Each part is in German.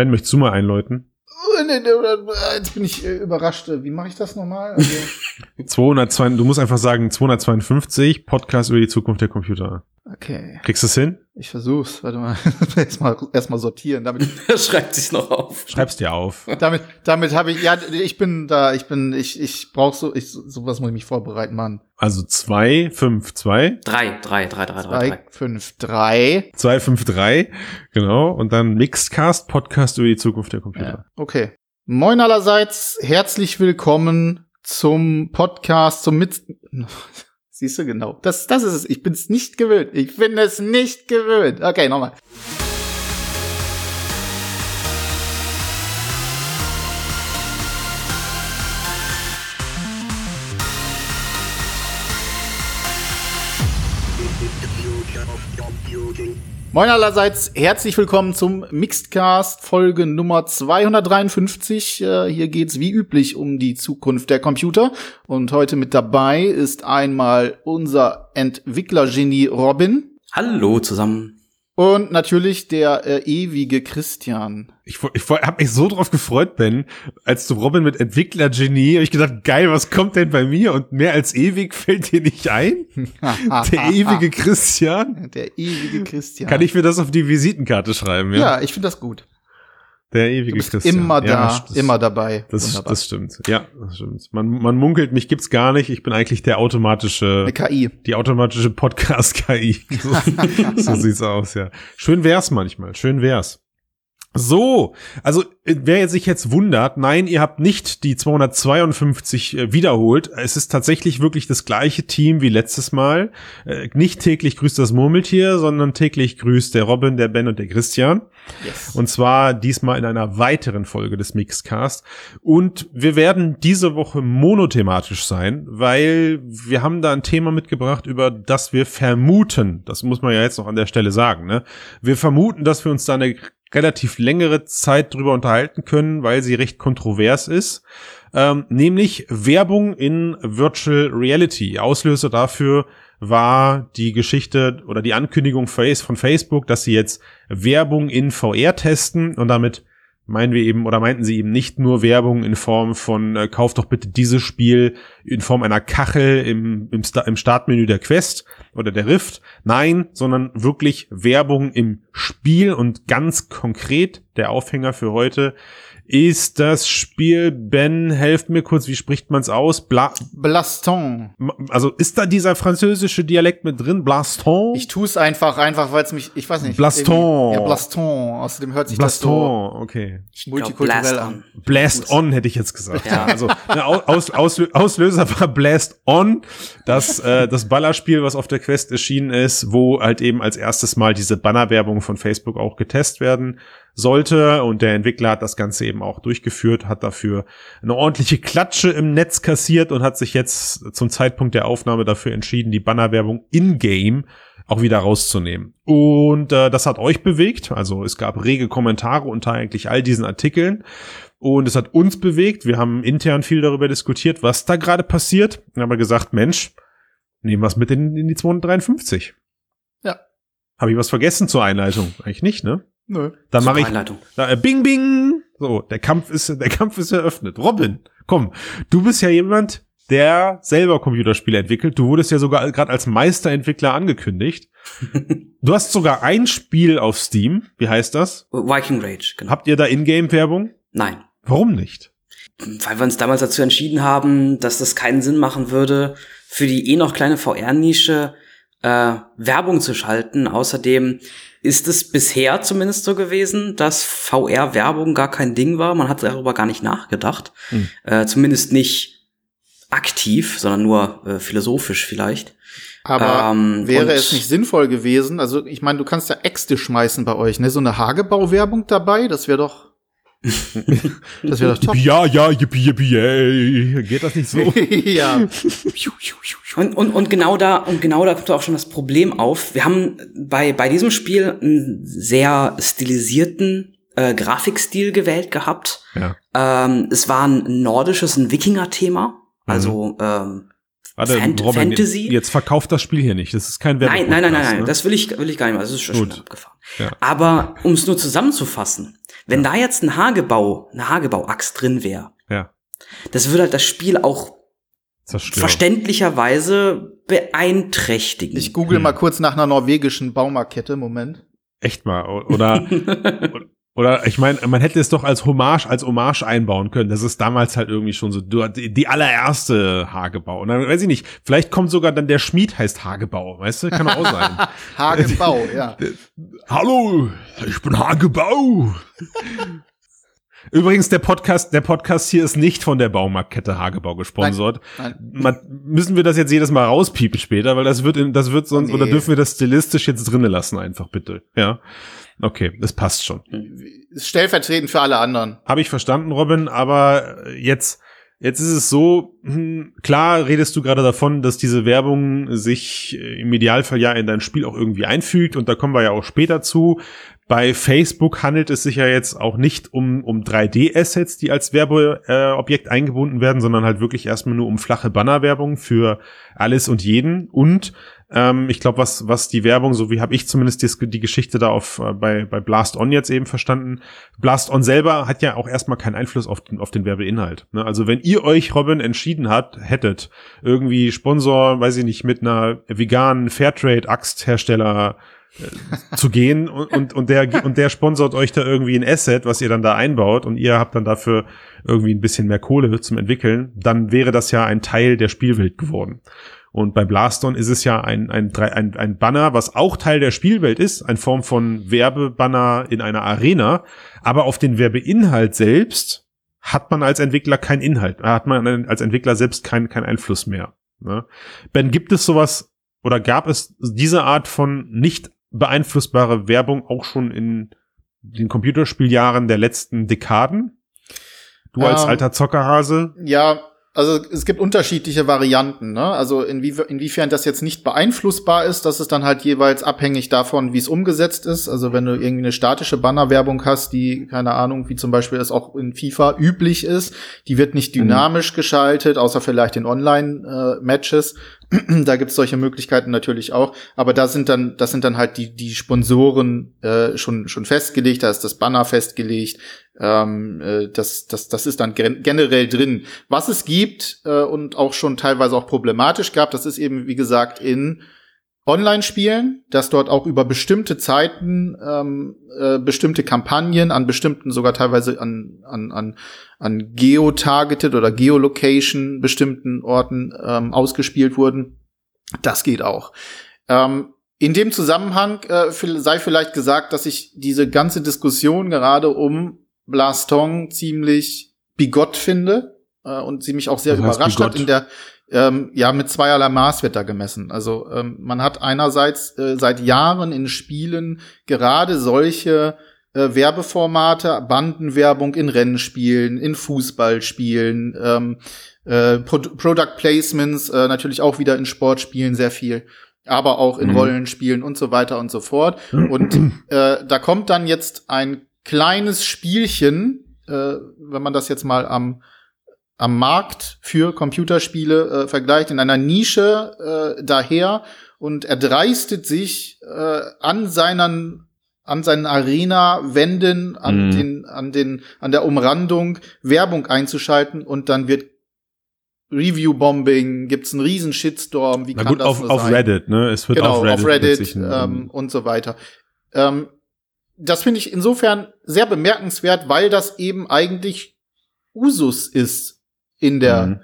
Ben, möchtest du mal einläuten? Jetzt bin ich äh, überrascht. Wie mache ich das nochmal? Also 202, du musst einfach sagen 252 Podcast über die Zukunft der Computer. okay, Kriegst du es hin? ich versuch's. Warte mal. Erstmal erstmal sortieren. Damit, Er schreibt sich noch auf. Schreib's dir auf. damit, damit habe ich, ja, ich bin da, ich bin, ich, ich brauch so, ich, sowas muss ich mich vorbereiten, Mann. Also 252, Drei, drei, drei, drei, drei, Drei, drei. fünf, drei. 253, genau. Und dann Mixedcast, Podcast über die Zukunft der Computer. Ja, okay. Moin allerseits, herzlich willkommen zum Podcast, zum Mit... Siehst du, genau. Das, das ist es. Ich bin's nicht gewöhnt. Ich bin es nicht gewöhnt. Okay, nochmal. Moin allerseits, herzlich willkommen zum Mixedcast Folge Nummer 253. Äh, hier geht's wie üblich um die Zukunft der Computer und heute mit dabei ist einmal unser Entwicklergenie Robin Hallo zusammen. Und natürlich der äh, ewige Christian. Ich, ich wo- hab mich so drauf gefreut, Ben, als du Robin mit Entwicklergenie, hab ich gedacht, geil, was kommt denn bei mir? Und mehr als ewig fällt dir nicht ein? Der ewige Christian? Der ewige Christian. Kann ich mir das auf die Visitenkarte schreiben, ja? Ja, ich finde das gut. Der Du ewige bist Christian. immer ja, da, das- immer dabei. Das, Wunderbar. das stimmt. Ja, das stimmt. Man, man munkelt, mich gibt's gar nicht. Ich bin eigentlich der automatische, Eine KI. die automatische Podcast-KI. So, so sieht's aus, ja. Schön wär's manchmal. Schön wär's. So, also äh, wer sich jetzt wundert, nein, ihr habt nicht die 252 äh, wiederholt. Es ist tatsächlich wirklich das gleiche Team wie letztes Mal. Äh, Nicht täglich grüßt das Murmeltier, sondern täglich grüßt der Robin, der Ben und der Christian. Yes. Und zwar diesmal in einer weiteren Folge des Mixcast. Und wir werden diese Woche monothematisch sein, weil wir haben da ein Thema mitgebracht, über das wir vermuten, das muss man ja jetzt noch an der Stelle sagen, ne? Wir vermuten, dass wir uns da eine relativ längere Zeit drüber unterhalten können, weil sie recht kontrovers ist. Ähm, nämlich Werbung in Virtual Reality. Auslöser dafür war die Geschichte oder die Ankündigung von Facebook, dass sie jetzt Werbung in VR testen und damit meinen wir eben oder meinten sie eben nicht nur Werbung in Form von äh, kauf doch bitte dieses Spiel in Form einer Kachel im, im, Sta im Startmenü der Quest oder der Rift. Nein, sondern wirklich Werbung im Spiel und ganz konkret der Aufhänger für heute ist das Spiel Ben, helft mir kurz, wie spricht man es aus? Bla Blaston. also ist da dieser französische Dialekt mit drin? Blaston? Ich tue es einfach, einfach, weil es mich, ich weiß nicht. Blaston. Ja, Blaston. Außerdem hört sich das so Blaston, okay. Multikulturell Blast an. Blast On hätte ich jetzt gesagt. Ja. Also ne, Aus, Aus, Auslöser war Blast On, das, äh, das Ballerspiel, was auf der Quest erschienen ist, wo halt eben als erstes Mal diese Bannerwerbung von Facebook auch getestet werden sollte. Und der Entwickler hat das Ganze eben auch durchgeführt, hat dafür eine ordentliche Klatsche im Netz kassiert und hat sich jetzt zum Zeitpunkt der Aufnahme dafür entschieden, die Bannerwerbung in-game auch wieder rauszunehmen. Und äh, das hat euch bewegt. Also es gab rege Kommentare unter eigentlich all diesen Artikeln. Und es hat uns bewegt. Wir haben intern viel darüber diskutiert, was da gerade passiert. Und haben wir gesagt, Mensch, nehmen wir es mit in, in die 253. Ja. Habe ich was vergessen zur Einleitung? Eigentlich nicht, ne? Nö. Dann mache ich da, äh, Bing Bing. So, der Kampf ist der Kampf ist eröffnet. Robin, komm, du bist ja jemand, der selber Computerspiele entwickelt. Du wurdest ja sogar gerade als Meisterentwickler angekündigt. Du hast sogar ein Spiel auf Steam. Wie heißt das? Viking Rage, genau. Habt ihr da Ingame-Werbung? Nein. Warum nicht? Weil wir uns damals dazu entschieden haben, dass das keinen Sinn machen würde, für die eh noch kleine VR-Nische äh, Werbung zu schalten. Außerdem ist es bisher zumindest so gewesen, dass VR-Werbung gar kein Ding war. Man hat darüber gar nicht nachgedacht. Hm. Äh, zumindest nicht aktiv, sondern nur äh, philosophisch vielleicht. Aber Ähm, wäre es nicht sinnvoll gewesen? Also, ich meine, du kannst ja Äxte schmeißen bei euch, ne? So eine Hagebau-Werbung dabei, das wäre doch. Das wäre doch top. Ja, ja, yippie, yippie, yay. Geht das nicht so? ja. Und, und, und genau da, und genau da kommt auch schon das Problem auf. Wir haben bei, bei diesem Spiel einen sehr stilisierten äh, Grafikstil gewählt gehabt. Ja. Ähm, es war ein nordisches, ein Wikinger-Thema. Also ähm, Warte, Fant Robin, Fantasy? Jetzt, verkauft das Spiel hier nicht. Das ist kein Nein, nein, nein, nein, nein, Ne? das will ich, will ich gar nicht mal. Das ist schon, schon Gut. abgefahren. Ja. Aber um es nur zusammenzufassen, wenn da jetzt ein Hagebau, eine Hagebau-Axt drin wäre, Ja, das würde halt das Spiel auch zerstört. verständlicherweise beeinträchtigen. Ich google Hm. mal kurz nach einer norwegischen Baumarkette. Moment. Echt mal. Oder, oder ich meine, man hätte es doch als Hommage, als Hommage einbauen können. Das ist damals halt irgendwie schon so die, die allererste Hagebau. Und dann weiß ich nicht, vielleicht kommt sogar dann der Schmied heißt Hagebau, weißt du? Kann auch sein. Hagenbau, ja. Hallo, ich bin Hagebau. Übrigens, der Podcast, der Podcast hier ist nicht von der Baumarktkette Hagebau gesponsert. Nein. Man, müssen wir das jetzt jedes Mal rauspiepen später, weil das wird, in, das wird sonst, Nee. oder dürfen wir das stilistisch jetzt drinnen lassen, einfach bitte. Ja. Okay, das passt schon. Stellvertretend für alle anderen. Habe ich verstanden, Robin, aber äh, jetzt, jetzt ist es so, hm, klar redest du gerade davon, dass diese Werbung sich äh, im Idealfall ja in dein Spiel auch irgendwie einfügt und da kommen wir ja auch später zu. Bei Facebook handelt es sich ja jetzt auch nicht um, um 3D-Assets, die als Werbeobjekt äh, eingebunden werden, sondern halt wirklich erstmal nur um flache Bannerwerbung für alles und jeden. Und ähm, ich glaube, was, was die Werbung, so wie habe ich zumindest die, die Geschichte da auf, äh, bei, bei Blast On jetzt eben verstanden, Blast On selber hat ja auch erstmal keinen Einfluss auf den, auf den Werbeinhalt. Ne? Also wenn ihr euch, Robin, entschieden habt, hättet, irgendwie Sponsor, weiß ich nicht, mit einer veganen Fairtrade-Axthersteller zu gehen und, und, und, der, und der sponsort euch da irgendwie ein Asset, was ihr dann da einbaut und ihr habt dann dafür irgendwie ein bisschen mehr Kohle zum Entwickeln, dann wäre das ja ein Teil der Spielwelt geworden. Und bei Blaston ist es ja ein, ein, ein, ein Banner, was auch Teil der Spielwelt ist, eine Form von Werbebanner in einer Arena, aber auf den Werbeinhalt selbst hat man als Entwickler keinen Inhalt, hat man als Entwickler selbst keinen keinen Einfluss mehr. Ne? Ben, gibt es sowas oder gab es diese Art von nicht beeinflussbare Werbung auch schon in den Computerspieljahren der letzten Dekaden? Du als Ähm, alter Zockerhase? Ja, also es gibt unterschiedliche Varianten, ne? Also inwie inwiefern das jetzt nicht beeinflussbar ist, das ist dann halt jeweils abhängig davon, wie es umgesetzt ist. Also wenn du irgendwie eine statische Bannerwerbung hast, die, keine Ahnung, wie zum Beispiel es auch in FIFA üblich ist, die wird nicht dynamisch geschaltet, außer vielleicht in Online-Matches. da gibt's solche Möglichkeiten natürlich auch. Aber da sind dann, das sind dann halt die, die Sponsoren äh, schon, schon festgelegt, da ist das Banner festgelegt. Ähm, äh, das, das, das ist dann gen generell drin. Was es gibt äh, und auch schon teilweise auch problematisch gab, das ist eben, wie gesagt, in Online-Spielen, dass dort auch über bestimmte Zeiten ähm, äh, bestimmte Kampagnen an bestimmten, sogar teilweise an, an, an, an Geo-Targeted oder Geolocation bestimmten Orten ähm, ausgespielt wurden. Das geht auch. Ähm, in dem Zusammenhang äh, sei vielleicht gesagt, dass ich diese ganze Diskussion gerade um Blastong ziemlich bigott finde äh, und sie mich auch sehr heißt überrascht hat in der ähm, ja mit zweierlei Maß wird da gemessen. Also ähm, man hat einerseits äh, seit Jahren in Spielen gerade solche äh, Werbeformate, Bandenwerbung in Rennspielen, in Fußballspielen, ähm, äh, Pro Product Placements, äh, natürlich auch wieder in Sportspielen sehr viel, aber auch in Mhm. Rollenspielen und so weiter und so fort. Und äh, da kommt dann jetzt ein kleines Spielchen, äh, wenn man das jetzt mal am am Markt für Computerspiele äh, vergleicht, in einer Nische äh, daher und erdreistet sich äh, an seinen an seinen Arena-Wänden, an Mhm. den, an den, an der Umrandung Werbung einzuschalten und dann wird Review-Bombing, gibt's einen riesen Shitstorm, wie Na kann gut, das auf, nur auf sein? Reddit, ne? Es wird genau, auf Reddit, auf Reddit ähm, und so weiter. Ähm, das finde ich insofern sehr bemerkenswert, weil das eben eigentlich Usus ist in der Mhm.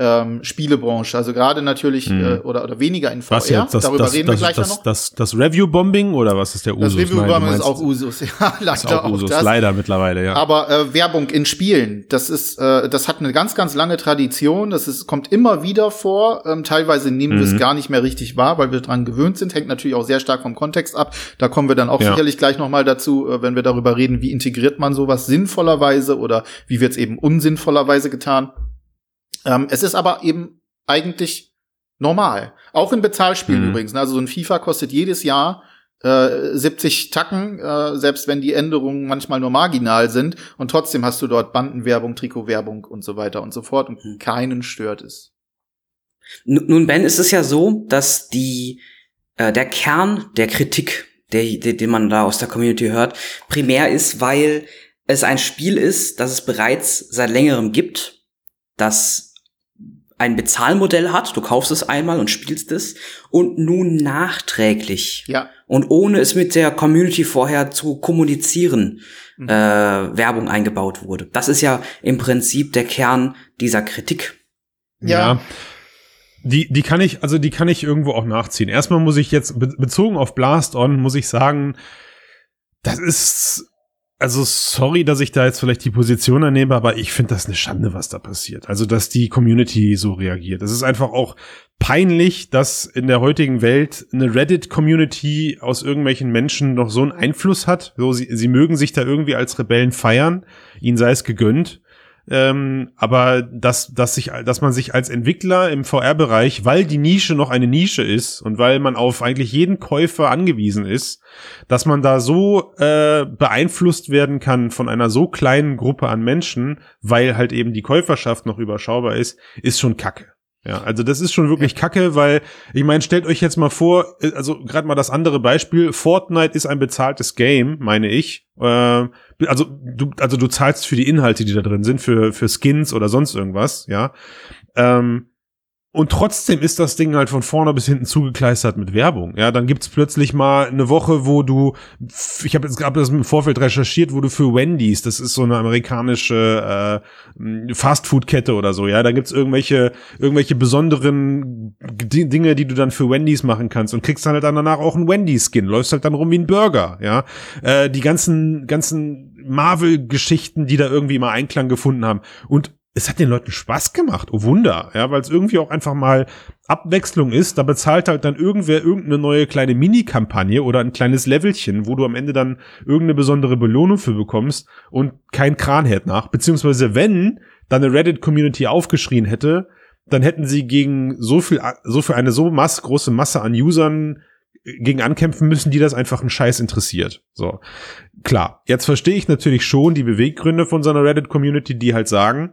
ähm, Spielebranche. Also gerade natürlich Mhm. äh, oder oder weniger in VR. Was jetzt? Das, Darüber das, reden das, wir gleich das, noch. das, das, Review-Bombing oder was ist der Das Usus? Du Review-Bombing ist auch Usus. Ja, leider ist auch Usus, das. leider mittlerweile, ja. Aber äh, Werbung in Spielen, das ist, äh, das hat eine ganz, ganz lange Tradition. Das ist, kommt immer wieder vor. Ähm, teilweise nehmen wir Mhm. es gar nicht mehr richtig wahr, weil wir dran gewöhnt sind. Hängt natürlich auch sehr stark vom Kontext ab. Da kommen wir dann auch Ja. sicherlich gleich noch mal dazu, äh, wenn wir darüber reden, wie integriert man sowas sinnvollerweise oder wie wird es eben unsinnvollerweise getan. Ähm, es ist aber eben eigentlich normal. Auch in Bezahlspielen Mhm. übrigens. ne? Also so ein FIFA kostet jedes Jahr äh, 70 Tacken, äh, selbst wenn die Änderungen manchmal nur marginal sind. Und trotzdem hast du dort Bandenwerbung, Trikotwerbung und so weiter und so fort. Und Mhm. keinen stört es. Nun, Ben, ist es ja so, dass die, äh, der Kern der Kritik, der, der, den man da aus der Community hört, primär ist, weil es ein Spiel ist, das es bereits seit längerem gibt, das ein Bezahlmodell hat, du kaufst es einmal und spielst es und nun nachträglich Ja. und ohne es mit der Community vorher zu kommunizieren, Mhm. äh, Werbung eingebaut wurde. Das ist ja im Prinzip der Kern dieser Kritik. Ja. Die, die kann ich, also die kann ich irgendwo auch nachziehen. Erstmal muss ich jetzt, be bezogen auf Blast On, muss ich sagen, das ist, also sorry, dass ich da jetzt vielleicht die Position annehme, aber ich finde das eine Schande, was da passiert. Also, dass die Community so reagiert. Es ist einfach auch peinlich, dass in der heutigen Welt eine Reddit-Community aus irgendwelchen Menschen noch so einen Einfluss hat. So, sie, sie mögen sich da irgendwie als Rebellen feiern, ihnen sei es gegönnt. Ähm, aber dass, dass, sich, dass man sich als Entwickler im VR-Bereich, weil die Nische noch eine Nische ist und weil man auf eigentlich jeden Käufer angewiesen ist, dass man da so äh, beeinflusst werden kann von einer so kleinen Gruppe an Menschen, weil halt eben die Käuferschaft noch überschaubar ist, ist schon Kacke. Ja, also das ist schon wirklich Kacke, weil ich meine, stellt euch jetzt mal vor, äh, also gerade mal das andere Beispiel, Fortnite ist ein bezahltes Game, meine ich. Äh, also du, also du zahlst für die Inhalte, die da drin sind, für für Skins oder sonst irgendwas, ja. Ähm, und trotzdem ist das Ding halt von vorne bis hinten zugekleistert mit Werbung. Ja, dann gibt's plötzlich mal eine Woche, wo du, ich habe jetzt hab das im Vorfeld recherchiert, wo du für Wendy's, das ist so eine amerikanische äh, Fastfood-Kette oder so, ja, da gibt's irgendwelche irgendwelche besonderen G- Dinge, die du dann für Wendy's machen kannst und kriegst dann halt dann danach auch einen Wendy's-Skin, läufst halt dann rum wie ein Burger, ja. Äh, die ganzen ganzen Marvel-Geschichten, die da irgendwie mal Einklang gefunden haben und es hat den Leuten Spaß gemacht, oh Wunder, ja, weil es irgendwie auch einfach mal Abwechslung ist. Da bezahlt halt dann irgendwer irgendeine neue kleine Mini-Kampagne oder ein kleines Levelchen, wo du am Ende dann irgendeine besondere Belohnung für bekommst und kein Kran hält nach. Beziehungsweise wenn dann eine Reddit-Community aufgeschrien hätte, dann hätten sie gegen so viel, so für eine so mass, große Masse an Usern gegen ankämpfen müssen, die das einfach einen Scheiß interessiert. So. Klar. Jetzt verstehe ich natürlich schon die Beweggründe von so einer Reddit-Community, die halt sagen,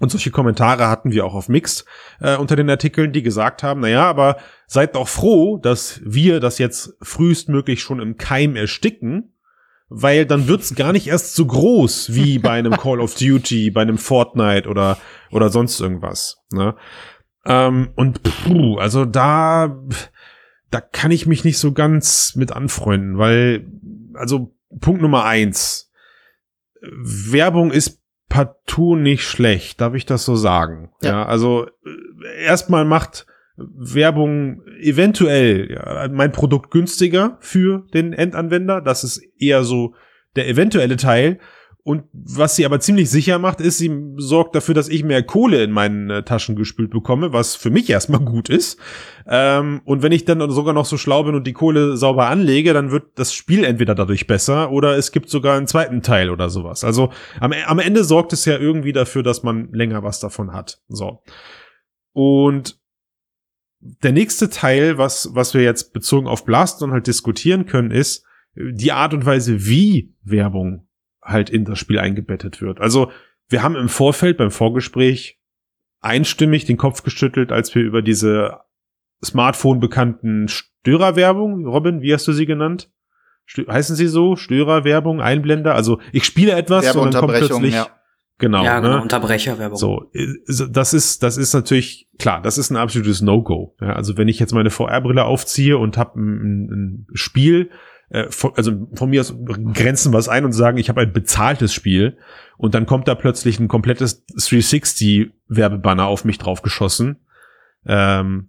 und solche Kommentare hatten wir auch auf Mixed äh, unter den Artikeln, die gesagt haben, naja, aber seid doch froh, dass wir das jetzt frühestmöglich schon im Keim ersticken, weil dann wird's gar nicht erst so groß wie bei einem Call of Duty, bei einem Fortnite oder, oder sonst irgendwas. Ne? Ähm, und puh, also da, da kann ich mich nicht so ganz mit anfreunden, weil, also Punkt Nummer eins, Werbung ist partout nicht schlecht, darf ich das so sagen? Ja, Ja. also äh, erstmal macht Werbung eventuell ja, mein Produkt günstiger für den Endanwender. Das ist eher so der eventuelle Teil. Und was sie aber ziemlich sicher macht, ist, sie sorgt dafür, dass ich mehr Kohle in meinen äh, Taschen gespült bekomme, was für mich erstmal gut ist. Ähm, und wenn ich dann sogar noch so schlau bin und die Kohle sauber anlege, dann wird das Spiel entweder dadurch besser oder es gibt sogar einen zweiten Teil oder sowas. Also am, am Ende sorgt es ja irgendwie dafür, dass man länger was davon hat. So. Und der nächste Teil, was, was wir jetzt bezogen auf Blaston halt diskutieren können, ist die Art und Weise, wie Werbung halt in das Spiel eingebettet wird. Also wir haben im Vorfeld beim Vorgespräch einstimmig den Kopf geschüttelt, als wir über diese Smartphone bekannten Störerwerbung, Robin, wie hast du sie genannt? Stö heißen sie so? Störerwerbung, Einblender? Also ich spiele etwas und dann kommt plötzlich ja. genau, ja, genau, ne? Unterbrecherwerbung. So, das ist, das ist natürlich, klar, das ist ein absolutes No-Go. Ja, also wenn ich jetzt meine VR-Brille aufziehe und habe ein, ein Spiel, äh, von, also von mir aus grenzen was ein und sagen, ich habe ein bezahltes Spiel und dann kommt da plötzlich ein komplettes 360-Werbebanner auf mich draufgeschossen. Ähm,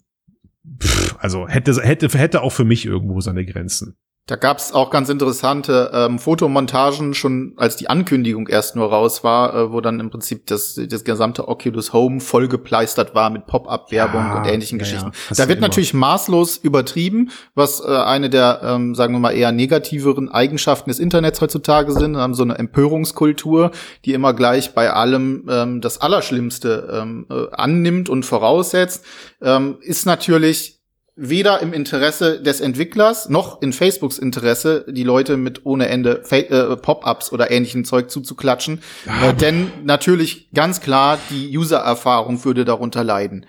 pff, also hätte, hätte, hätte auch für mich irgendwo seine Grenzen. Da gab's auch ganz interessante ähm, Fotomontagen, schon als die Ankündigung erst nur raus war, äh, wo dann im Prinzip das, das gesamte Oculus Home vollgepleistert war mit Pop-up-Werbung Ja, und ähnlichen ja, Geschichten. ja, da wird immer. natürlich maßlos übertrieben, was äh, eine der, ähm, sagen wir mal, eher negativeren Eigenschaften des Internets heutzutage sind. Wir haben so eine Empörungskultur, die immer gleich bei allem ähm, das Allerschlimmste ähm, äh, annimmt und voraussetzt. Ähm, ist natürlich weder im Interesse des Entwicklers noch in Facebooks Interesse, die Leute mit ohne Ende äh, Pop-ups oder ähnlichem Zeug zuzuklatschen. Äh, denn natürlich ganz klar, die User-Erfahrung würde darunter leiden.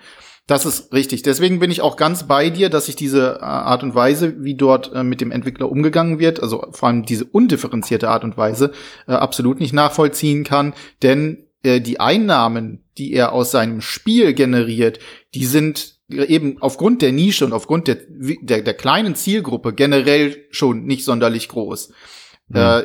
Das ist richtig. Deswegen bin ich auch ganz bei dir, dass ich diese äh, Art und Weise, wie dort äh, mit dem Entwickler umgegangen wird, also vor allem diese undifferenzierte Art und Weise, äh, absolut nicht nachvollziehen kann. Denn äh, die Einnahmen, die er aus seinem Spiel generiert, die sind eben aufgrund der Nische und aufgrund der, der, der kleinen Zielgruppe generell schon nicht sonderlich groß. Mhm. Äh,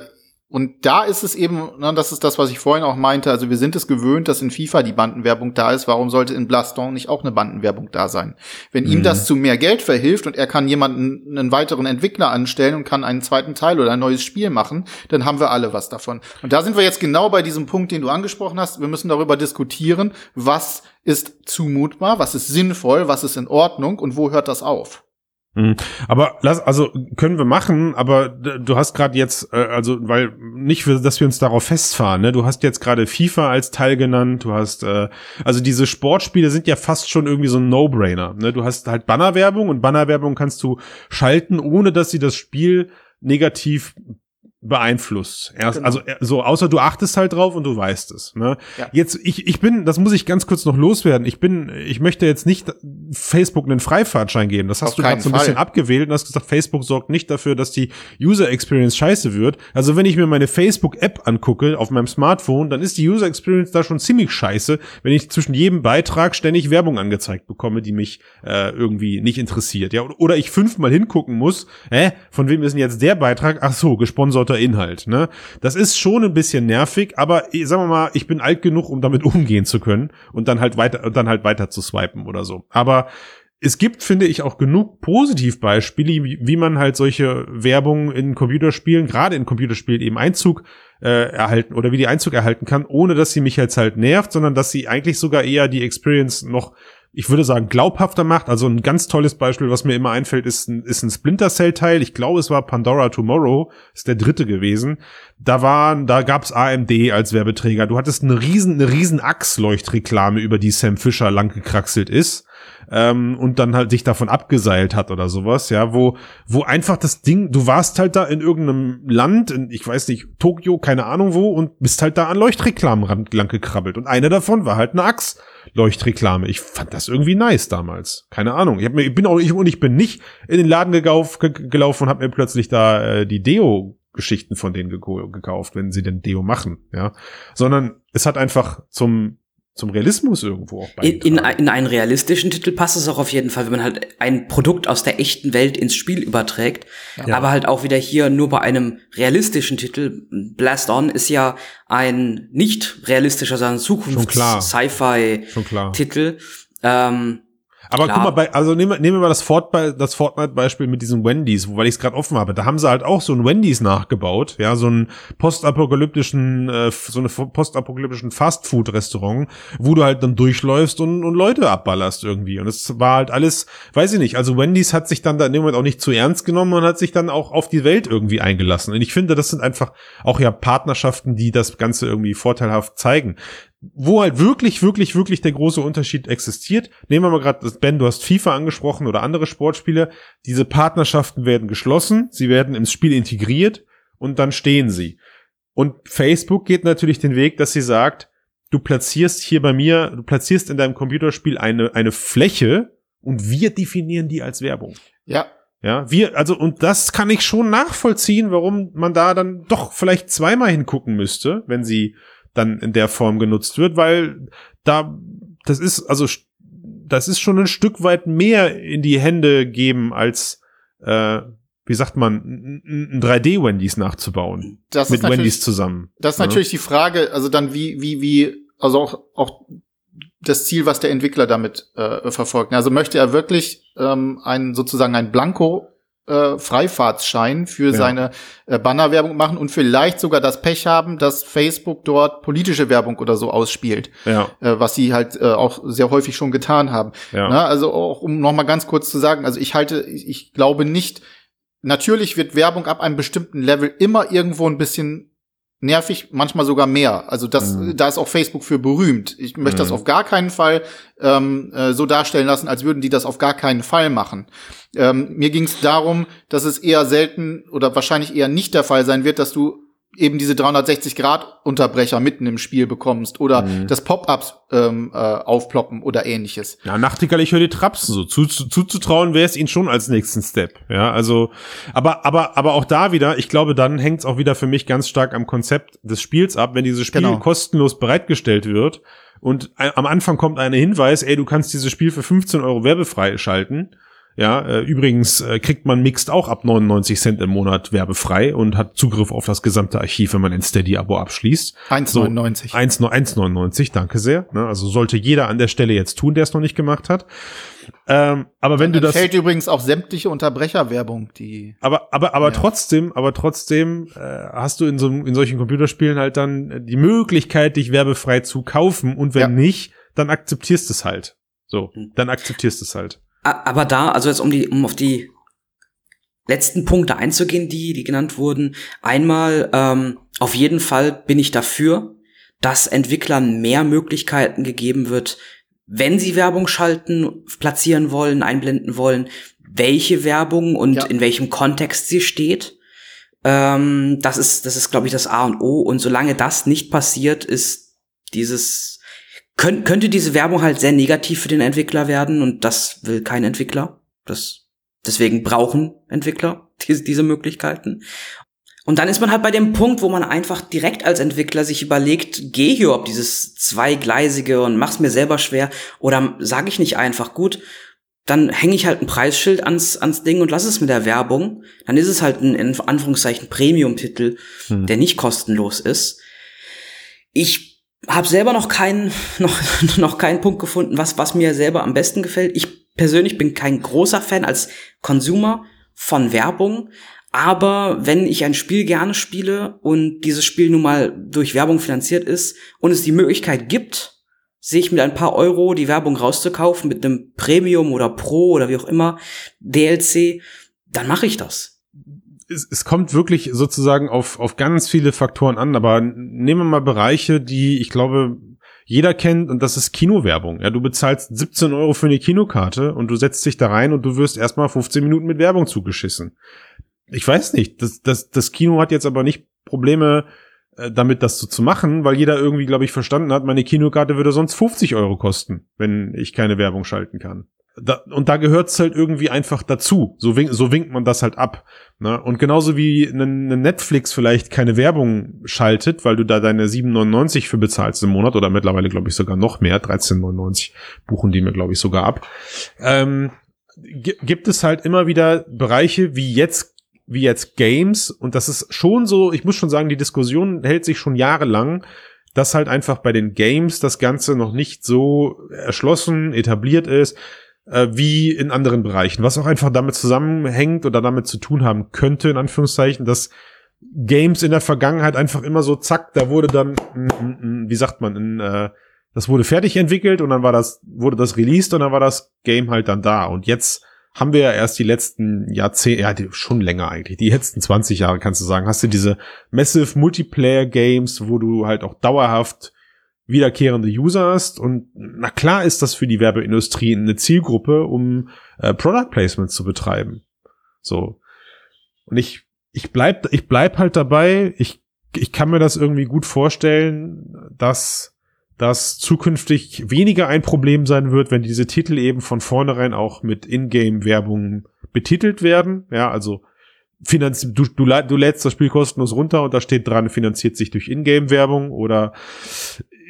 und da ist es eben, ne, das ist das, was ich vorhin auch meinte, also wir sind es gewöhnt, dass in FIFA die Bandenwerbung da ist. Warum sollte in Blaston nicht auch eine Bandenwerbung da sein? Wenn mhm. ihm das zu mehr Geld verhilft und er kann jemanden, einen weiteren Entwickler anstellen und kann einen zweiten Teil oder ein neues Spiel machen, dann haben wir alle was davon. Und da sind wir jetzt genau bei diesem Punkt, den du angesprochen hast. Wir müssen darüber diskutieren, was ist zumutbar, was ist sinnvoll, was ist in Ordnung und wo hört das auf? Mhm. Aber lass, also können wir machen, aber du hast gerade jetzt, äh, also weil nicht, dass wir uns darauf festfahren, ne? Du hast jetzt gerade FIFA als Teil genannt, du hast, äh, also diese Sportspiele sind ja fast schon irgendwie so ein No-Brainer. Ne? Du hast halt Bannerwerbung und Bannerwerbung kannst du schalten, ohne dass sie das Spiel negativ beeinflusst. Erst, genau. Also so, außer du achtest halt drauf und du weißt es. Ne? Ja. Jetzt, ich, ich bin, das muss ich ganz kurz noch loswerden. Ich bin, ich möchte jetzt nicht Facebook einen Freifahrtschein geben. Das hast Auf du gerade so ein Fall. bisschen abgewählt und hast gesagt, Facebook sorgt nicht dafür, dass die User Experience scheiße wird. Also wenn ich mir meine Facebook-App angucke auf meinem Smartphone, dann ist die User Experience da schon ziemlich scheiße, wenn ich zwischen jedem Beitrag ständig Werbung angezeigt bekomme, die mich äh, irgendwie nicht interessiert. Ja, oder ich fünfmal hingucken muss, hä, von wem ist denn jetzt der Beitrag? Ach so, gesponserter guter Inhalt. Ne? Das ist schon ein bisschen nervig, aber sagen wir mal, ich bin alt genug, um damit umgehen zu können und dann halt weiter und dann halt weiter zu swipen oder so. Aber es gibt, finde ich, auch genug Positivbeispiele, wie, wie man halt solche Werbung in Computerspielen, gerade in Computerspielen eben Einzug äh, erhalten oder wie die Einzug erhalten kann, ohne dass sie mich jetzt halt nervt, sondern dass sie eigentlich sogar eher die Experience noch ich würde sagen, glaubhafter macht. Also ein ganz tolles Beispiel, was mir immer einfällt, ist ein, ist ein Splinter Cell Teil. Ich glaube, es war Pandora Tomorrow, ist der dritte gewesen. Da waren, da gab's AMD als Werbeträger. Du hattest eine riesen, eine riesen Achsleuchtreklame, über die Sam Fisher lang gekraxelt ist. Ähm, und dann halt sich davon abgeseilt hat oder sowas, ja, wo, wo einfach das Ding, du warst halt da in irgendeinem Land, in, ich weiß nicht, Tokio, keine Ahnung wo, und bist halt da an Leuchtreklamen lang gekrabbelt. Und eine davon war halt eine Achs. Leuchtreklame. Ich fand das irgendwie nice damals. Keine Ahnung. Ich, hab mir, ich bin auch ich, und ich bin nicht in den Laden gegauf, gelaufen und habe mir plötzlich da äh, die Deo Geschichten von denen gekauft, wenn sie denn Deo machen, ja, sondern es hat einfach zum zum Realismus irgendwo auch in, in, in einen realistischen Titel passt es auch auf jeden Fall, wenn man halt ein Produkt aus der echten Welt ins Spiel überträgt. Ja. Aber halt auch wieder hier nur bei einem realistischen Titel. Blast On ist ja ein nicht realistischer, sondern Zukunfts-Sci-Fi-Titel. Ähm, aber Klar. guck mal, bei, also nehmen, nehmen wir mal das, Fortbe das Fortnite-Beispiel mit diesen Wendy's, weil ich es gerade offen habe. Da haben sie halt auch so ein Wendy's nachgebaut, ja, so einen postapokalyptischen, äh, so eine postapokalyptischen Fastfood-Restaurant, wo du halt dann durchläufst und, und Leute abballerst irgendwie. Und es war halt alles, weiß ich nicht, also Wendy's hat sich dann da in dem Moment auch nicht zu ernst genommen und hat sich dann auch auf die Welt irgendwie eingelassen. Und ich finde, das sind einfach auch ja Partnerschaften, die das Ganze irgendwie vorteilhaft zeigen wo halt wirklich, wirklich, wirklich der große Unterschied existiert. Nehmen wir mal gerade, Ben, du hast FIFA angesprochen oder andere Sportspiele. Diese Partnerschaften werden geschlossen, sie werden ins Spiel integriert und dann stehen sie. Und Facebook geht natürlich den Weg, dass sie sagt, du platzierst hier bei mir, du platzierst in deinem Computerspiel eine, eine Fläche und wir definieren die als Werbung. Ja. Ja, wir, also, und das kann ich schon nachvollziehen, warum man da dann doch vielleicht zweimal hingucken müsste, wenn sie dann in der Form genutzt wird, weil da, das ist, also, das ist schon ein Stück weit mehr in die Hände geben als, äh, wie sagt man, ein 3D-Wendy's nachzubauen. Das mit Wendy's zusammen. Das ist ja. natürlich die Frage, also dann wie, wie, wie, also auch, auch das Ziel, was der Entwickler damit äh, verfolgt. Also möchte er wirklich ähm, ein sozusagen ein Blanko äh, Freifahrtsschein für ja. seine äh, Bannerwerbung machen und vielleicht sogar das Pech haben, dass Facebook dort politische Werbung oder so ausspielt, ja. äh, was sie halt äh, auch sehr häufig schon getan haben. Ja. Na, also auch um noch mal ganz kurz zu sagen, also ich halte, ich, ich glaube nicht, natürlich wird Werbung ab einem bestimmten Level immer irgendwo ein bisschen nervig, manchmal sogar mehr. Also das, mhm. da ist auch Facebook für berühmt. Ich möchte mhm. das auf gar keinen Fall ähm, äh, so darstellen lassen, als würden die das auf gar keinen Fall machen. Ähm, mir ging es darum, dass es eher selten oder wahrscheinlich eher nicht der Fall sein wird, dass du eben diese 360-Grad-Unterbrecher mitten im Spiel bekommst oder mhm. das Pop-ups ähm, äh, aufploppen oder ähnliches. Ja, Nachtigall, ich höre die Trapsen so. Zu, zu, zuzutrauen wäre es ihnen schon als nächsten Step. Ja, also, aber, aber, aber auch da wieder, ich glaube, dann hängt es auch wieder für mich ganz stark am Konzept des Spiels ab, wenn dieses Spiel genau. kostenlos bereitgestellt wird und am Anfang kommt ein Hinweis, ey, du kannst dieses Spiel für 15 Euro werbefrei schalten ja, äh, übrigens äh, kriegt man Mixed auch ab 99 Cent im Monat werbefrei und hat Zugriff auf das gesamte Archiv, wenn man ein Steady-Abo abschließt. 1,99. So, 1,99, danke sehr. Ne? Also sollte jeder an der Stelle jetzt tun, der es noch nicht gemacht hat. Ähm, aber wenn Dann du das fällt übrigens auch sämtliche Unterbrecherwerbung, die. Aber aber aber ja. trotzdem, aber trotzdem äh, hast du in so in solchen Computerspielen halt dann die Möglichkeit, dich werbefrei zu kaufen und wenn ja. nicht, dann akzeptierst es halt. So, hm. dann akzeptierst es halt aber da, also jetzt um die, um auf die letzten Punkte einzugehen, die, die genannt wurden. Einmal, ähm, auf jeden Fall bin ich dafür, dass Entwicklern mehr Möglichkeiten gegeben wird, wenn sie Werbung schalten, platzieren wollen, einblenden wollen, welche Werbung und ja. in welchem Kontext sie steht. Ähm, das ist, das ist, glaube ich, das A und O. Und solange das nicht passiert, ist dieses Kön könnte diese Werbung halt sehr negativ für den Entwickler werden und das will kein Entwickler. Das, deswegen brauchen Entwickler diese, diese Möglichkeiten. Und dann ist man halt bei dem Punkt, wo man einfach direkt als Entwickler sich überlegt, geh hier ob dieses zweigleisige und mach's mir selber schwer oder sage ich nicht einfach gut, dann hänge ich halt ein Preisschild ans, ans Ding und lass es mit der Werbung. Dann ist es halt ein in Anführungszeichen Premium-Titel, hm. der nicht kostenlos ist. Ich habe selber noch keinen noch noch keinen Punkt gefunden, was was mir selber am besten gefällt. Ich persönlich bin kein großer Fan als Consumer von Werbung, aber wenn ich ein Spiel gerne spiele und dieses Spiel nun mal durch Werbung finanziert ist und es die Möglichkeit gibt, sich mit ein paar Euro die Werbung rauszukaufen mit einem Premium oder Pro oder wie auch immer DLC, dann mache ich das es, es kommt wirklich sozusagen auf, auf ganz viele Faktoren an, aber nehmen wir mal Bereiche, die ich glaube, jeder kennt und das ist Kinowerbung. Ja, du bezahlst 17 Euro für eine Kinokarte und du setzt dich da rein und du wirst erstmal 15 Minuten mit Werbung zugeschissen. Ich weiß nicht, das, das, das Kino hat jetzt aber nicht Probleme äh, damit, das so zu machen, weil jeder irgendwie, glaube ich, verstanden hat, meine Kinokarte würde sonst 50 Euro kosten, wenn ich keine Werbung schalten kann. Da, und da gehört's halt irgendwie einfach dazu. So, wink, so winkt man das halt ab. Ne? Und genauso wie eine Netflix vielleicht keine Werbung schaltet, weil du da deine 7,99 für bezahlst im Monat oder mittlerweile glaube ich sogar noch mehr, 13,99 buchen die mir glaube ich sogar ab, ähm, gibt es halt immer wieder Bereiche wie jetzt wie jetzt Games und das ist schon so, ich muss schon sagen, die Diskussion hält sich schon jahrelang, dass halt einfach bei den Games das Ganze noch nicht so erschlossen, etabliert ist äh, wie in anderen Bereichen, was auch einfach damit zusammenhängt oder damit zu tun haben könnte, in Anführungszeichen, dass Games in der Vergangenheit einfach immer so, zack, da wurde dann, wie sagt man, in, äh, das wurde fertig entwickelt und dann war das, wurde das released und dann war das Game halt dann da. Und jetzt haben wir ja erst die letzten Jahrzehnte, ja, schon länger eigentlich, die letzten 20 Jahre kannst du sagen, hast du diese Massive Multiplayer Games, wo du halt auch dauerhaft wiederkehrende User hast. Und na klar ist das für die Werbeindustrie eine Zielgruppe, um äh, Product Placement zu betreiben. So. Und ich, ich bleib, ich bleib halt dabei. Ich, ich kann mir das irgendwie gut vorstellen, dass das zukünftig weniger ein Problem sein wird, wenn diese Titel eben von vornherein auch mit Ingame-Werbung betitelt werden. Ja, also finanz du, du, du lädst das Spiel kostenlos runter und da steht dran, finanziert sich durch Ingame-Werbung oder